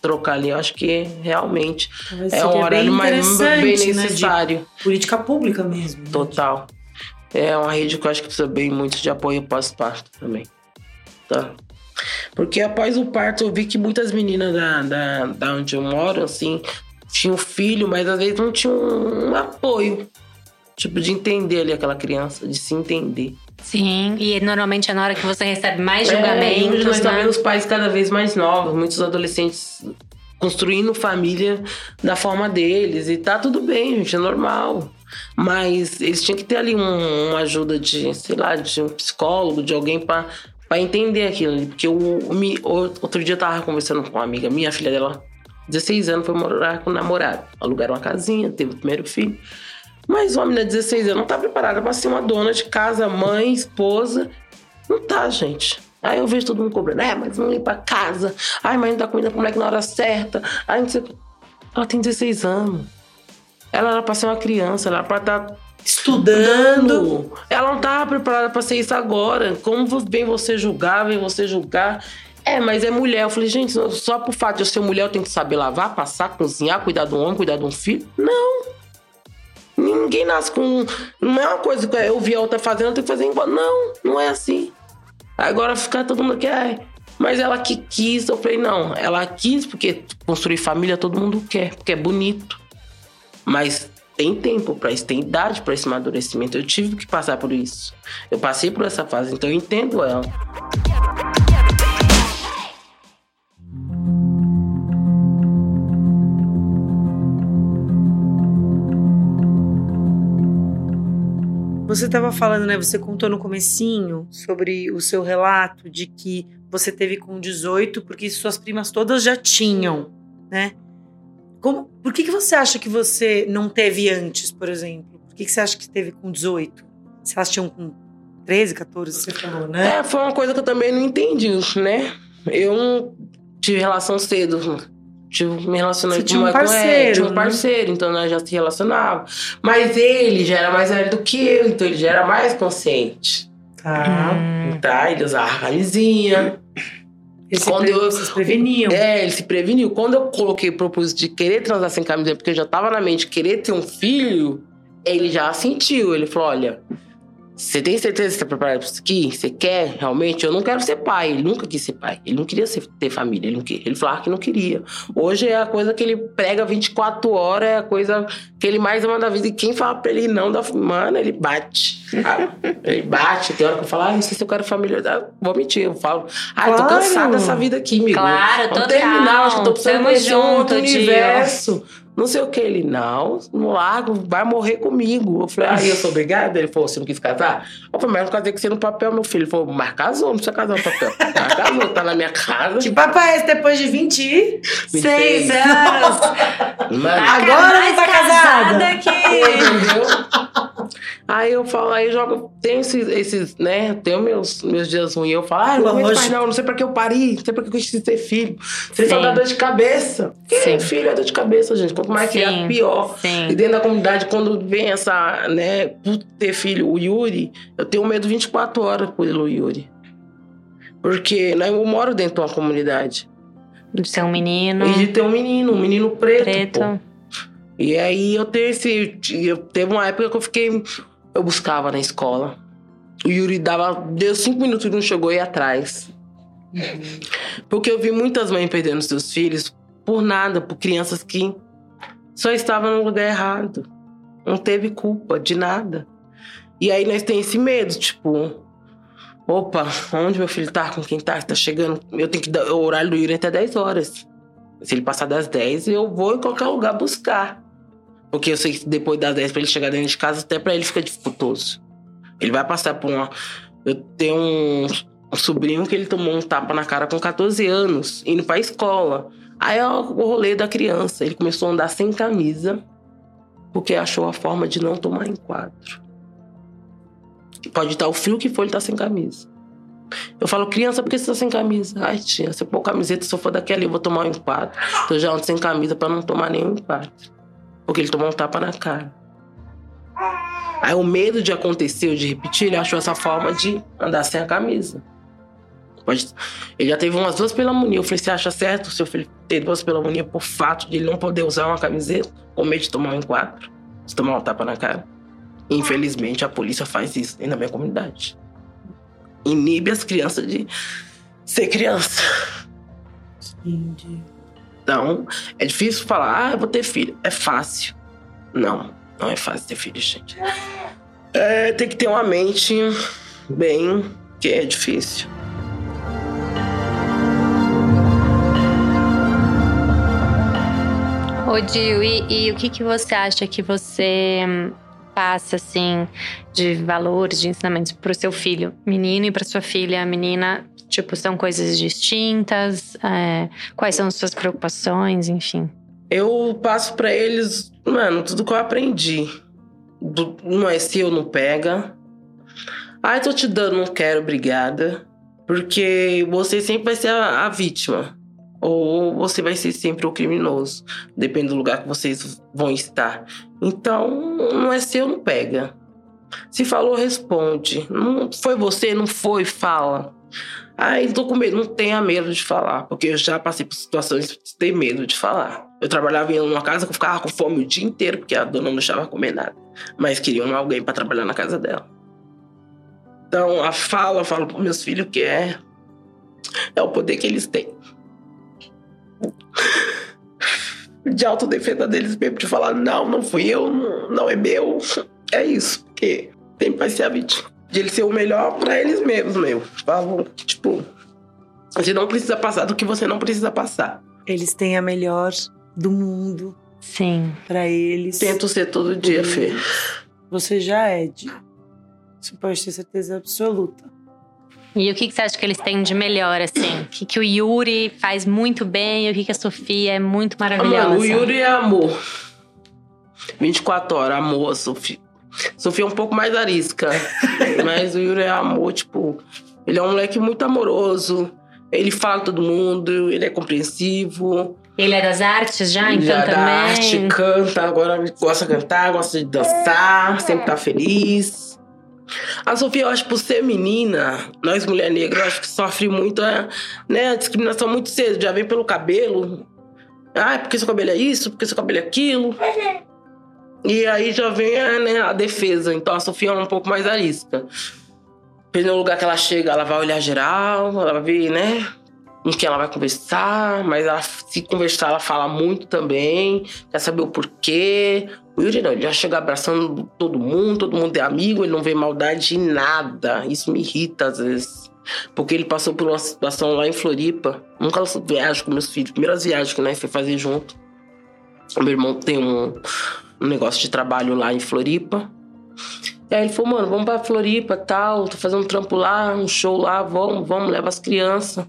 trocar ali. Eu acho que realmente Talvez é um horário mais bem né, necessário. política pública mesmo. né? Total. É uma rede que eu acho que precisa bem muito de apoio pós-parto também. Tá? Porque após o parto, eu vi que muitas meninas da, da, da onde eu moro, assim, tinha um filho, mas às vezes não tinha um, apoio. Tipo, de entender ali aquela criança, de se entender. Sim, e normalmente é na hora que você recebe mais É, julgamentos, nós tá né? vendo os pais cada vez mais novos, muitos adolescentes construindo família da forma deles. E tá tudo bem, gente, é normal. Mas eles tinham que ter ali um- uma ajuda de, sei lá, de um psicólogo, de alguém pra, pra entender aquilo. Porque mi- o- outro dia eu tava conversando com uma amiga minha, a filha dela, 16 anos, foi morar com o namorado. Alugaram uma casinha, teve o primeiro filho. Mas uma menina de 16 anos não tá preparada pra ser uma dona de casa, mãe, esposa. Não tá, gente. Aí eu vejo todo mundo cobrando. É, mas não limpa a casa. Ai, mas não dá comida pro moleque na hora certa. Ai, não sei. Ela tem 16 anos. Ela era pra ser uma criança, ela era pra estar Estudando. Ela não tava preparada pra ser isso agora. Como vem você julgar, vem você julgar. É, mas é mulher. Eu falei, gente, só por fato de eu ser mulher, eu tenho que saber lavar, passar, cozinhar, cuidar do homem, cuidar de um filho? Não. Ninguém nasce com. Não é uma coisa que eu vi a outra fazendo, eu tenho que fazer igual. Não, não é assim. Agora ficar todo mundo ai, mas ela que quis. Eu falei, não, ela quis porque construir família todo mundo quer, porque é bonito. Mas tem tempo para isso, tem idade para esse amadurecimento. Eu tive que passar por isso. Eu passei por essa fase, então eu entendo ela. Você estava falando, né? Você contou no comecinho sobre o seu relato de que você teve com 18 porque suas primas todas já tinham, né? Como, por que, que você acha que você não teve antes, por exemplo? Por que, que você acha que teve com 18? Se elas tinham com 13, 14, você falou, né? É, foi uma coisa que eu também não entendi, né? Eu não tive relação cedo. Tive me relacionando um com uma- é, parceiro, tinha um né? parceiro, então nós já se relacionávamos. Mas ele já era mais velho do que eu, então ele já era mais consciente. Tá. Tá? Ele usava camisinha. Esse Quando pre- eu- Vocês preveniam. É, ele se preveniu. Quando eu coloquei o propósito de querer transar sem camisinha, porque eu já tava na mente querer ter um filho, ele já sentiu. Ele falou: olha. Você tem certeza que você tá preparado pra isso aqui? Você quer realmente? Eu não quero ser pai. Ele nunca quis ser pai. Ele não queria ser- ter família. Ele, não queria. ele falava que não queria. Hoje é a coisa que ele prega 24 horas, é a coisa que ele mais ama da vida. E quem fala pra ele não, dá, mano, ele bate. Ah, ele bate. Tem hora que eu falo, ah, não sei se eu quero família. Ah, vou mentir. Eu falo, ah, eu tô Claro. cansada dessa vida aqui, amigo. Claro, Vamos total. terminar, acho que eu tô precisando Tamo conhecer um outro tio. universo. Não sei o que. Ele, não, não largo, vai morrer comigo. Eu falei, ah, eu sou obrigada? Ele falou, você não quis casar? Eu falei, mas eu não casei com você no papel, meu filho. Ele falou, mas casou, não precisa casar no papel. Mas casou, tá na minha casa. Que papo é esse depois de 20? Seis anos! Mano, Agora não tá casada. que... Entendeu? Aí eu falo, aí eu jogo, tem esses, esses né? Tenho meus, meus dias ruins. Eu falo, ah, não aguento mais não, não sei pra que eu parei, não sei pra que eu quis ter filho. Você só dá dor de cabeça. Sim. filho é dor de cabeça, gente. Quanto mais Sim. pior. E Sim. dentro da comunidade, quando vem essa, né, por ter filho, o Yuri, eu tenho medo 24 horas pelo Yuri. Porque né, eu moro dentro de uma comunidade. De ser um menino E de ter um menino, um menino preto. preto. pô. E aí eu tenho esse. Eu, teve uma época que eu fiquei. Eu buscava na escola. O Yuri dava. Deu cinco minutos e não chegou e ia atrás. Porque eu vi muitas mães perdendo seus filhos por nada, por crianças que só estavam no lugar errado. Não teve culpa de nada. E aí nós temos esse medo, tipo. Opa, onde meu filho tá? Com quem tá? Tá chegando. Eu tenho que dar. O horário do Yuri até 10 horas. Se ele passar das 10, eu vou em qualquer lugar buscar. Porque eu sei que depois das 10, pra ele chegar dentro de casa, até pra ele fica dificultoso. Ele vai passar por uma. Eu tenho um, um sobrinho que ele tomou um tapa na cara com 14 anos, indo pra escola. Aí é o rolê da criança. Ele começou a andar sem camisa, porque achou a forma de não tomar enquadro. Pode estar o frio que for, ele tá sem camisa. Eu falo, criança, por que você tá sem camisa? Ai, tia, se eu pôr camiseta, se eu for daqui ali, eu vou tomar um enquadro. Então eu já ando sem camisa pra não tomar nenhum enquadro. Porque ele tomou um tapa na cara. Aí o medo de acontecer ou de repetir, ele achou essa forma de andar sem a camisa. Pode... Ele já teve umas duas pneumonia. Eu falei, você acha certo o seu filho ter duas pneumonia por fato de ele não poder usar uma camiseta? Com medo de tomar um enquadro? De tomar um tapa na cara? Infelizmente, a polícia faz isso da minha comunidade. Inibe as crianças de ser criança. Entendi. Então, é difícil falar, ah, eu vou ter filho. É fácil. Não, não é fácil ter filho, gente. É, tem que ter uma mente bem, que é difícil. Ô, Dil, e, e o que, que você acha que você hum, passa, assim, de valores, de ensinamentos pro seu filho menino e pra sua filha menina? Tipo, são coisas distintas? É, quais são as suas preocupações, enfim? Eu passo para eles, mano, tudo que eu aprendi. Do, não é se eu não pega. Ai, tô te dando, não quero, obrigada. Porque você sempre vai ser a, a vítima ou você vai ser sempre o criminoso, depende do lugar que vocês vão estar. Então, não é seu, não pega. Se falou, responde. Não foi você, não foi, fala. Ai, tô com medo. Não tenha medo de falar, porque eu já passei por situações de ter medo de falar. Eu trabalhava em uma casa que eu ficava com fome o dia inteiro, porque a dona não deixava comer nada. Mas queriam alguém para trabalhar na casa dela. Então, a fala, eu falo para meus filhos que é, é o poder que eles têm de autodefesa deles mesmo, de falar, não, não fui eu, não, não é meu. É isso, porque sempre vai ser a vítima. De ele ser o melhor para eles mesmos, meu. Falam, tipo, você não precisa passar do que você não precisa passar. Eles têm a melhor do mundo. Sim. Para eles. Tento ser todo dia, Fê. Você já é, de... Você pode ter certeza absoluta. E o que, que você acha que eles têm de melhor, assim? O que, que o Yuri faz muito bem e o que, que a Sofia é muito maravilhosa? Mano, o Yuri é amor. 24 horas, amor, a Sofia. Sofia é um pouco mais arisca. mas o Yuri é amor, tipo... Ele é um moleque muito amoroso. Ele fala com todo mundo, ele é compreensivo. Ele é das artes já, Ele então é também? da arte, canta, agora gosta de cantar, gosta de dançar, sempre tá feliz. A Sofia, eu acho, por ser menina, nós mulher negra, eu acho que sofre muito, é, né, a discriminação muito cedo, já vem pelo cabelo. Ah, porque seu cabelo é isso, porque seu cabelo é aquilo. E aí já vem né, a defesa. Então a Sofia é um pouco mais arisca. Dependendo do lugar que ela chega, ela vai olhar geral, ela vai ver, né? Com quem ela vai conversar, mas ela, se conversar, ela fala muito também, quer saber o porquê. O Yuri não, ele já chega abraçando todo mundo, todo mundo é amigo, ele não vê maldade em nada. Isso me irrita às vezes. Porque ele passou por uma situação lá em Floripa. Nunca viajo com meus filhos, primeiras viagens que nós foi fazer junto. O meu irmão tem um, um negócio de trabalho lá em Floripa. E aí ele falou, mano, vamos pra Floripa tal, tô fazendo um trampo lá, um show lá, vamos, vamos, leva as crianças.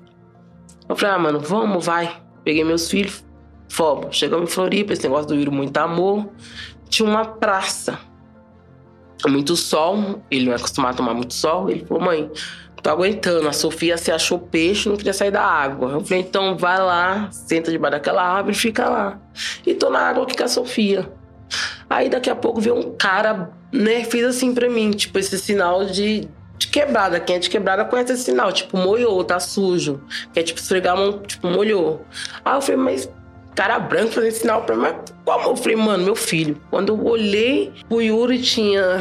Eu falei, ah, mano, vamos, vai. Peguei meus filhos, fomos. Chegamos em Floripa, esse negócio do Yuri, muito amor. Tinha uma praça, muito sol, ele não é acostumado a tomar muito sol. Ele falou, mãe, tô aguentando. A Sofia se achou peixe, não queria sair da água. Eu falei, então vai lá, senta debaixo daquela árvore e fica lá. E tô na água aqui com a Sofia. Aí daqui a pouco veio um cara, né, fez assim pra mim, tipo, esse sinal de, de quebrada. Quem é de quebrada conhece esse sinal, tipo, molhou, tá sujo. Que é tipo esfregar a mão, tipo, molhou. Aí eu falei, mas cara branco fazendo sinal pra mim, mas como? Eu falei, mano, meu filho. Quando eu olhei, o Yuri tinha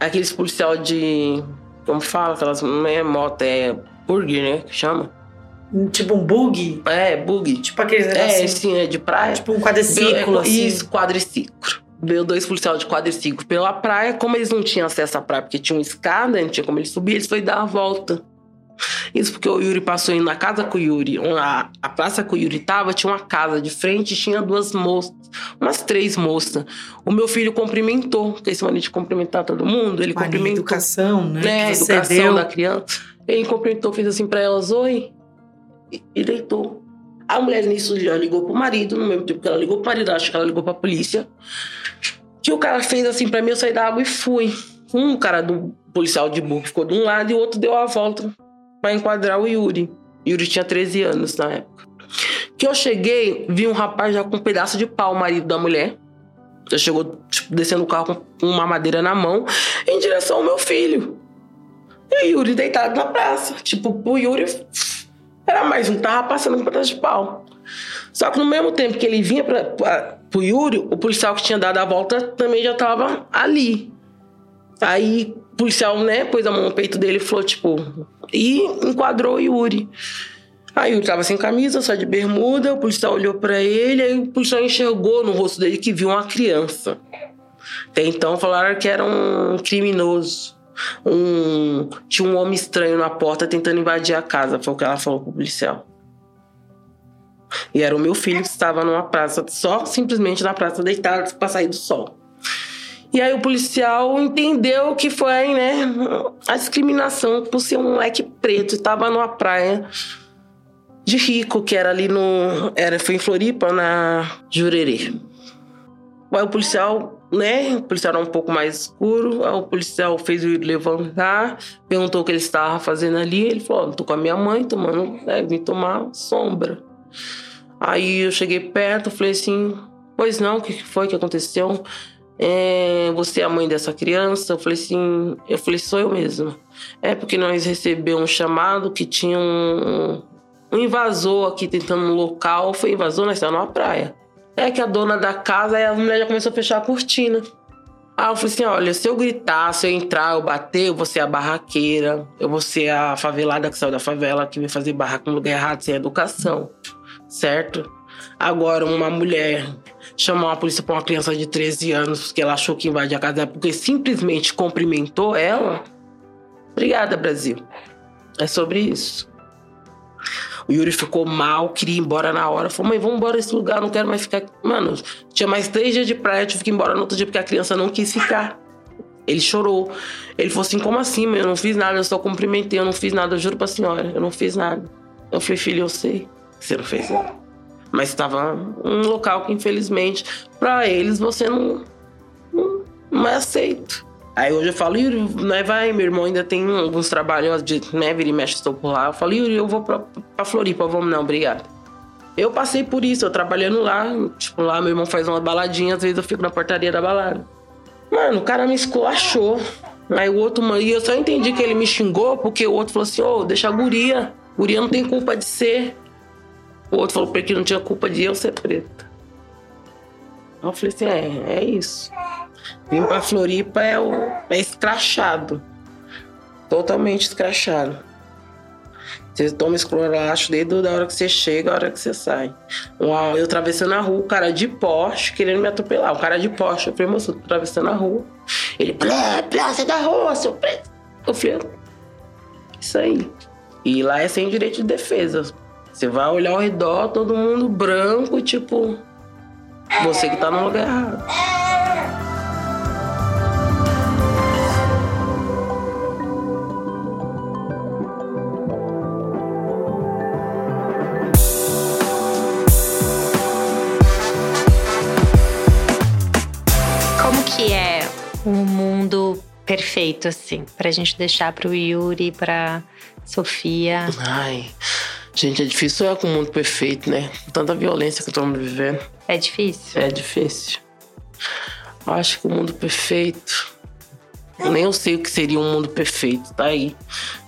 aqueles policial de. Como fala? Aquelas. Não é moto, é burger, né? Que chama? Tipo um bug? É, bug. Tipo aqueles É, negocinhos. sim, é de praia. Tipo um quadriciclo, Veio- assim. Isso, quadriciclo. Veio dois policiais de quadriciclo pela praia. Como eles não tinham acesso à praia porque tinha uma escada, não tinha como eles subir, eles foram dar a volta. Isso porque o Yuri passou indo na casa com o Yuri. A, a praça que o Yuri tava tinha uma casa de frente tinha duas moças, umas três moças. O meu filho cumprimentou, porque esse mania de cumprimentar todo mundo, ele cumprimentou. educação, né? né, educação deu. da criança. Ele cumprimentou, fez assim pra elas, oi, e, e deitou. A mulher nisso já ligou pro marido, no mesmo tempo que ela ligou pro marido, acho que ela ligou pra polícia. Que o cara fez assim pra mim, eu saí da água e fui. Um cara do policial de burro ficou de um lado e o outro deu a volta pra enquadrar o Yuri. Yuri tinha 13 anos na época. Que eu cheguei, vi um rapaz já com um pedaço de pau, o marido da mulher. Já chegou, tipo, descendo o carro com uma madeira na mão, em direção ao meu filho. E o Yuri deitado na praça. Tipo, o Yuri era mais um, tava passando com um pedaço de pau. Só que no mesmo tempo que ele vinha pra, pra, pro Yuri, o policial que tinha dado a volta também já tava ali. Aí o policial, né, pôs a mão no peito dele e falou, tipo, e enquadrou o Yuri. Aí ele tava sem camisa, só de bermuda, o policial olhou para ele, aí o policial enxergou no rosto dele que viu uma criança. Até então falaram que era um criminoso. Um, tinha um homem estranho na porta tentando invadir a casa, foi o que ela falou pro policial. E era o meu filho que estava numa praça, só simplesmente na praça deitado para sair do sol. E aí o policial entendeu que foi, né, a discriminação por ser um moleque preto, estava numa praia de rico, que era ali no. Era, foi em Floripa, na Jurerê. Aí o policial, né? O policial era um pouco mais escuro. Aí o policial fez o levantar, perguntou o que ele estava fazendo ali. Ele falou: tô com a minha mãe tomando, né, vim tomar sombra. Aí eu cheguei perto, falei assim: Pois não, o que foi que aconteceu? É, você é a mãe dessa criança? Eu falei assim: Eu falei, sou eu mesma. É porque nós recebemos um chamado que tinha um, um invasor aqui tentando no local. Foi invasor, nós estávamos numa praia. É que a dona da casa, aí a mulher já começou a fechar a cortina. Aí eu falei assim: olha, se eu gritar, se eu entrar, eu bater, eu vou ser a barraqueira, eu vou ser a favelada que saiu da favela, que veio fazer barraco no lugar errado, sem educação, certo? Agora, uma mulher chamar a polícia para uma criança de 13 anos porque ela achou que invadia a casa porque simplesmente cumprimentou ela. Obrigada, Brasil. É sobre isso. O Yuri ficou mal, queria ir embora na hora. Falou, mãe, vamos embora desse lugar, não quero mais ficar. Mano, tinha mais três dias de praia, eu tive que ir embora no outro dia porque a criança não quis ficar. Ele chorou. Ele falou assim: como assim, mãe? Eu não fiz nada, eu só cumprimentei, eu não fiz nada, eu juro pra senhora, eu não fiz nada. Eu falei, filho, eu sei que você não fez nada. Mas estava um local que, infelizmente, para eles você não, não, não é aceito. Aí hoje eu falo, Yuri, né, vai, meu irmão ainda tem alguns trabalhos de, né, e mexe, estou por lá. Eu falo, Yuri, eu vou pra Floripa, vamos não, obrigado. Eu passei por isso, eu trabalhando lá, tipo, lá meu irmão faz uma baladinha, às vezes eu fico na portaria da balada. Mano, o cara me esculachou. Aí o outro, e eu só entendi que ele me xingou porque o outro falou assim, ô, oh, deixa a guria. Guria não tem culpa de ser. O outro falou pra que não tinha culpa de eu ser preta. Eu falei assim, é, é isso. Vim pra Floripa é, o, é escrachado. Totalmente escrachado. Você toma esculacho desde a hora que você chega, a hora que você sai. Eu atravessando a rua, o cara de Porsche querendo me atropelar. O cara de Porsche, eu falei, moço, tô atravessando a rua. Ele, plá, plá, sai da rua, seu preto. Eu falei, isso aí. E lá é sem direito de defesa. Você vai olhar ao redor, todo mundo branco, tipo, você que tá no lugar errado. Como que é um mundo perfeito, assim, pra gente deixar pro Yuri, pra Sofia? Ai. Gente, é difícil é com o mundo perfeito, né? Com tanta violência que estamos vivendo. É difícil? É difícil. Acho que o mundo perfeito. Nem eu sei o que seria um mundo perfeito, tá aí.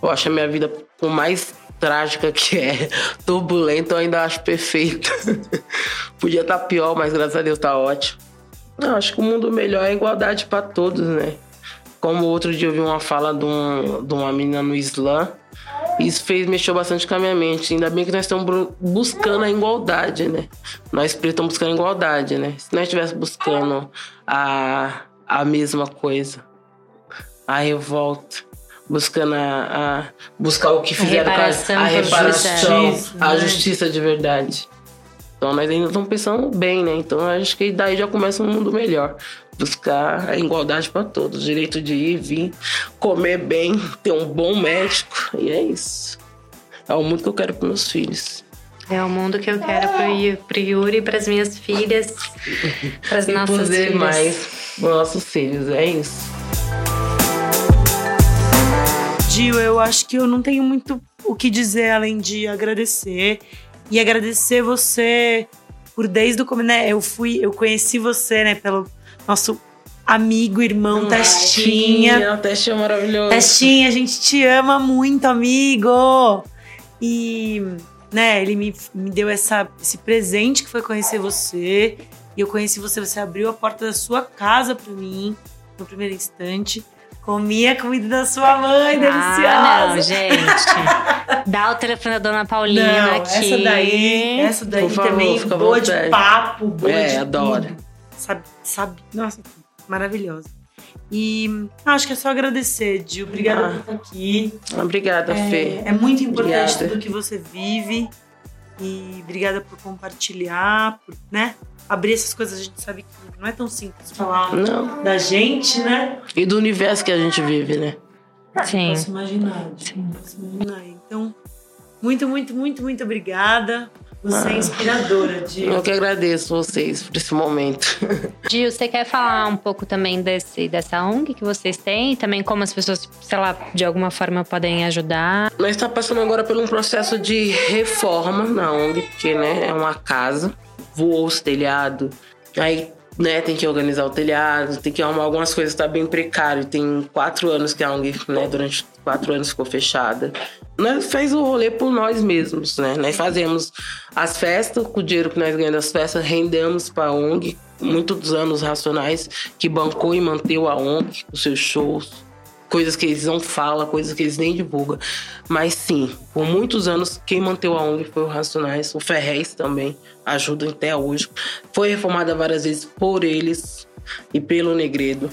Eu acho a minha vida, por mais trágica que é, turbulenta, eu ainda acho perfeita. Podia estar tá pior, mas graças a Deus tá ótimo. Acho que o mundo melhor é igualdade para todos, né? Como outro dia eu vi uma fala de, um, de uma menina no Islã isso fez, mexeu bastante com a minha mente. Ainda bem que nós estamos buscando a igualdade, né? Nós pretos estamos buscando a igualdade, né? Se nós estivéssemos buscando a, a mesma coisa, a revolta, buscando a, a buscar o que fizeram a reparação, a, a reparação, justiça, a justiça de verdade. Então nós ainda estamos pensando bem, né? Então acho que daí já começa um mundo melhor. Buscar a igualdade para todos, direito de ir, vir, comer bem, ter um bom médico. E é isso. É o mundo que eu quero para meus filhos. É o mundo que eu quero pro Yuri, pras minhas filhas, pras E nossas filhas. pros nossos filhos. É isso. Gil, eu acho que eu não tenho muito o que dizer além de agradecer e agradecer você por desde o começo, né? Eu fui, eu conheci você, né, pelo nosso amigo, irmão Testinha. O Testinha é maravilhoso. Testinha, a gente te ama muito, amigo. E, né, ele me, me deu essa, esse presente que foi conhecer você. E eu conheci você, você abriu a porta da sua casa pra mim no primeiro instante. Comi a comida da sua mãe, deliciosa. Ah, não, gente. Dá o telefone da dona Paulina Não, aqui. essa daí, essa daí Por favor, também, boa de papo, boa É, de adoro. tudo. Sabe, sabe, nossa, maravilhosa. E ah, acho que é só agradecer, Gil. Obrigada Ah. por estar aqui. Obrigada, Fê. É, é muito importante Obrigada. tudo que você vive. E obrigada por compartilhar, por, né? Abrir essas coisas, a gente sabe que não é tão simples falar Não. da gente, né? E do universo que a gente vive, né? Sim. Posso imaginar. Sim. Posso imaginar. Então, muito, muito, muito, muito obrigada. Você é inspiradora, Gil. Eu que agradeço vocês por esse momento. Gil, você quer falar um pouco também desse, dessa ONG que vocês têm? E também como as pessoas, sei lá, de alguma forma podem ajudar? Nós está passando agora por um processo de reforma na ONG, porque né, é uma casa, voou os telhados, aí né, tem que organizar o telhado, tem que arrumar algumas coisas, está bem precário. Tem quatro anos que a ONG, né, durante quatro anos ficou fechada. Nós fez o rolê por nós mesmos, né? Nós fazemos as festas, com o dinheiro que nós ganhamos das festas, rendemos para a ONG, muitos anos racionais, que bancou e manteve a ONG, os seus shows, coisas que eles não falam, coisas que eles nem divulgam. Mas sim, por muitos anos, quem manteve a ONG foi o Racionais, o Ferrez também ajuda até hoje. Foi reformada várias vezes por eles e pelo Negredo.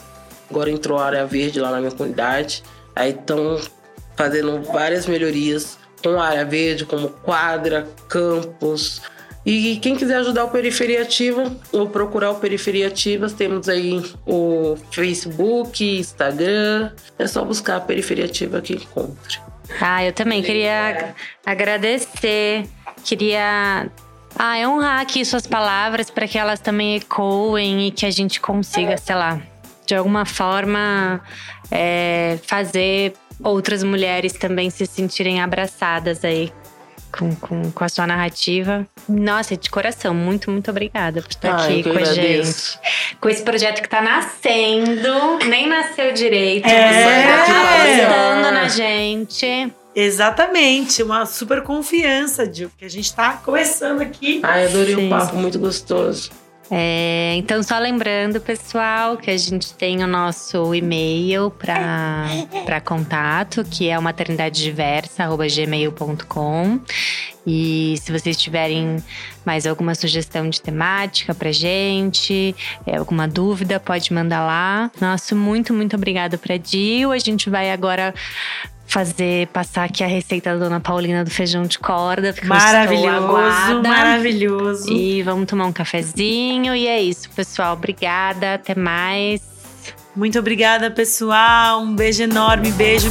Agora entrou a área verde lá na minha comunidade. Aí estão fazendo várias melhorias com a área verde, como quadra, campos. E quem quiser ajudar o Periferia Ativa ou procurar o Periferia Ativas, temos aí o Facebook, Instagram. É só buscar a Periferia Ativa que encontre. Ah, eu também queria agradecer, queria ah, honrar aqui suas palavras para que elas também ecoem e que a gente consiga, sei lá, de alguma forma é, fazer outras mulheres também se sentirem abraçadas aí com, com, com a sua narrativa. Nossa, de coração, muito, muito obrigada por estar Ai, aqui que eu com a gente. Com esse projeto que tá nascendo, nem nasceu direito. É. Você tá É. apostando na gente. Exatamente, uma super confiança, Gil, que a gente tá começando aqui. Ai, adorei Sim. o papo, muito gostoso. É, então, só lembrando, pessoal, que a gente tem o nosso e-mail para contato, que é o maternidadediversa.gmail.com. E se vocês tiverem mais alguma sugestão de temática pra gente, é, alguma dúvida, pode mandar lá. Nosso muito, muito obrigado pra Dil. A gente vai agora fazer passar aqui a receita da Dona Paulina do feijão de corda. porque Maravilhoso, maravilhoso. E vamos tomar um cafezinho. E é isso, pessoal. Obrigada. Até mais. Muito obrigada, pessoal. Um beijo enorme, beijo.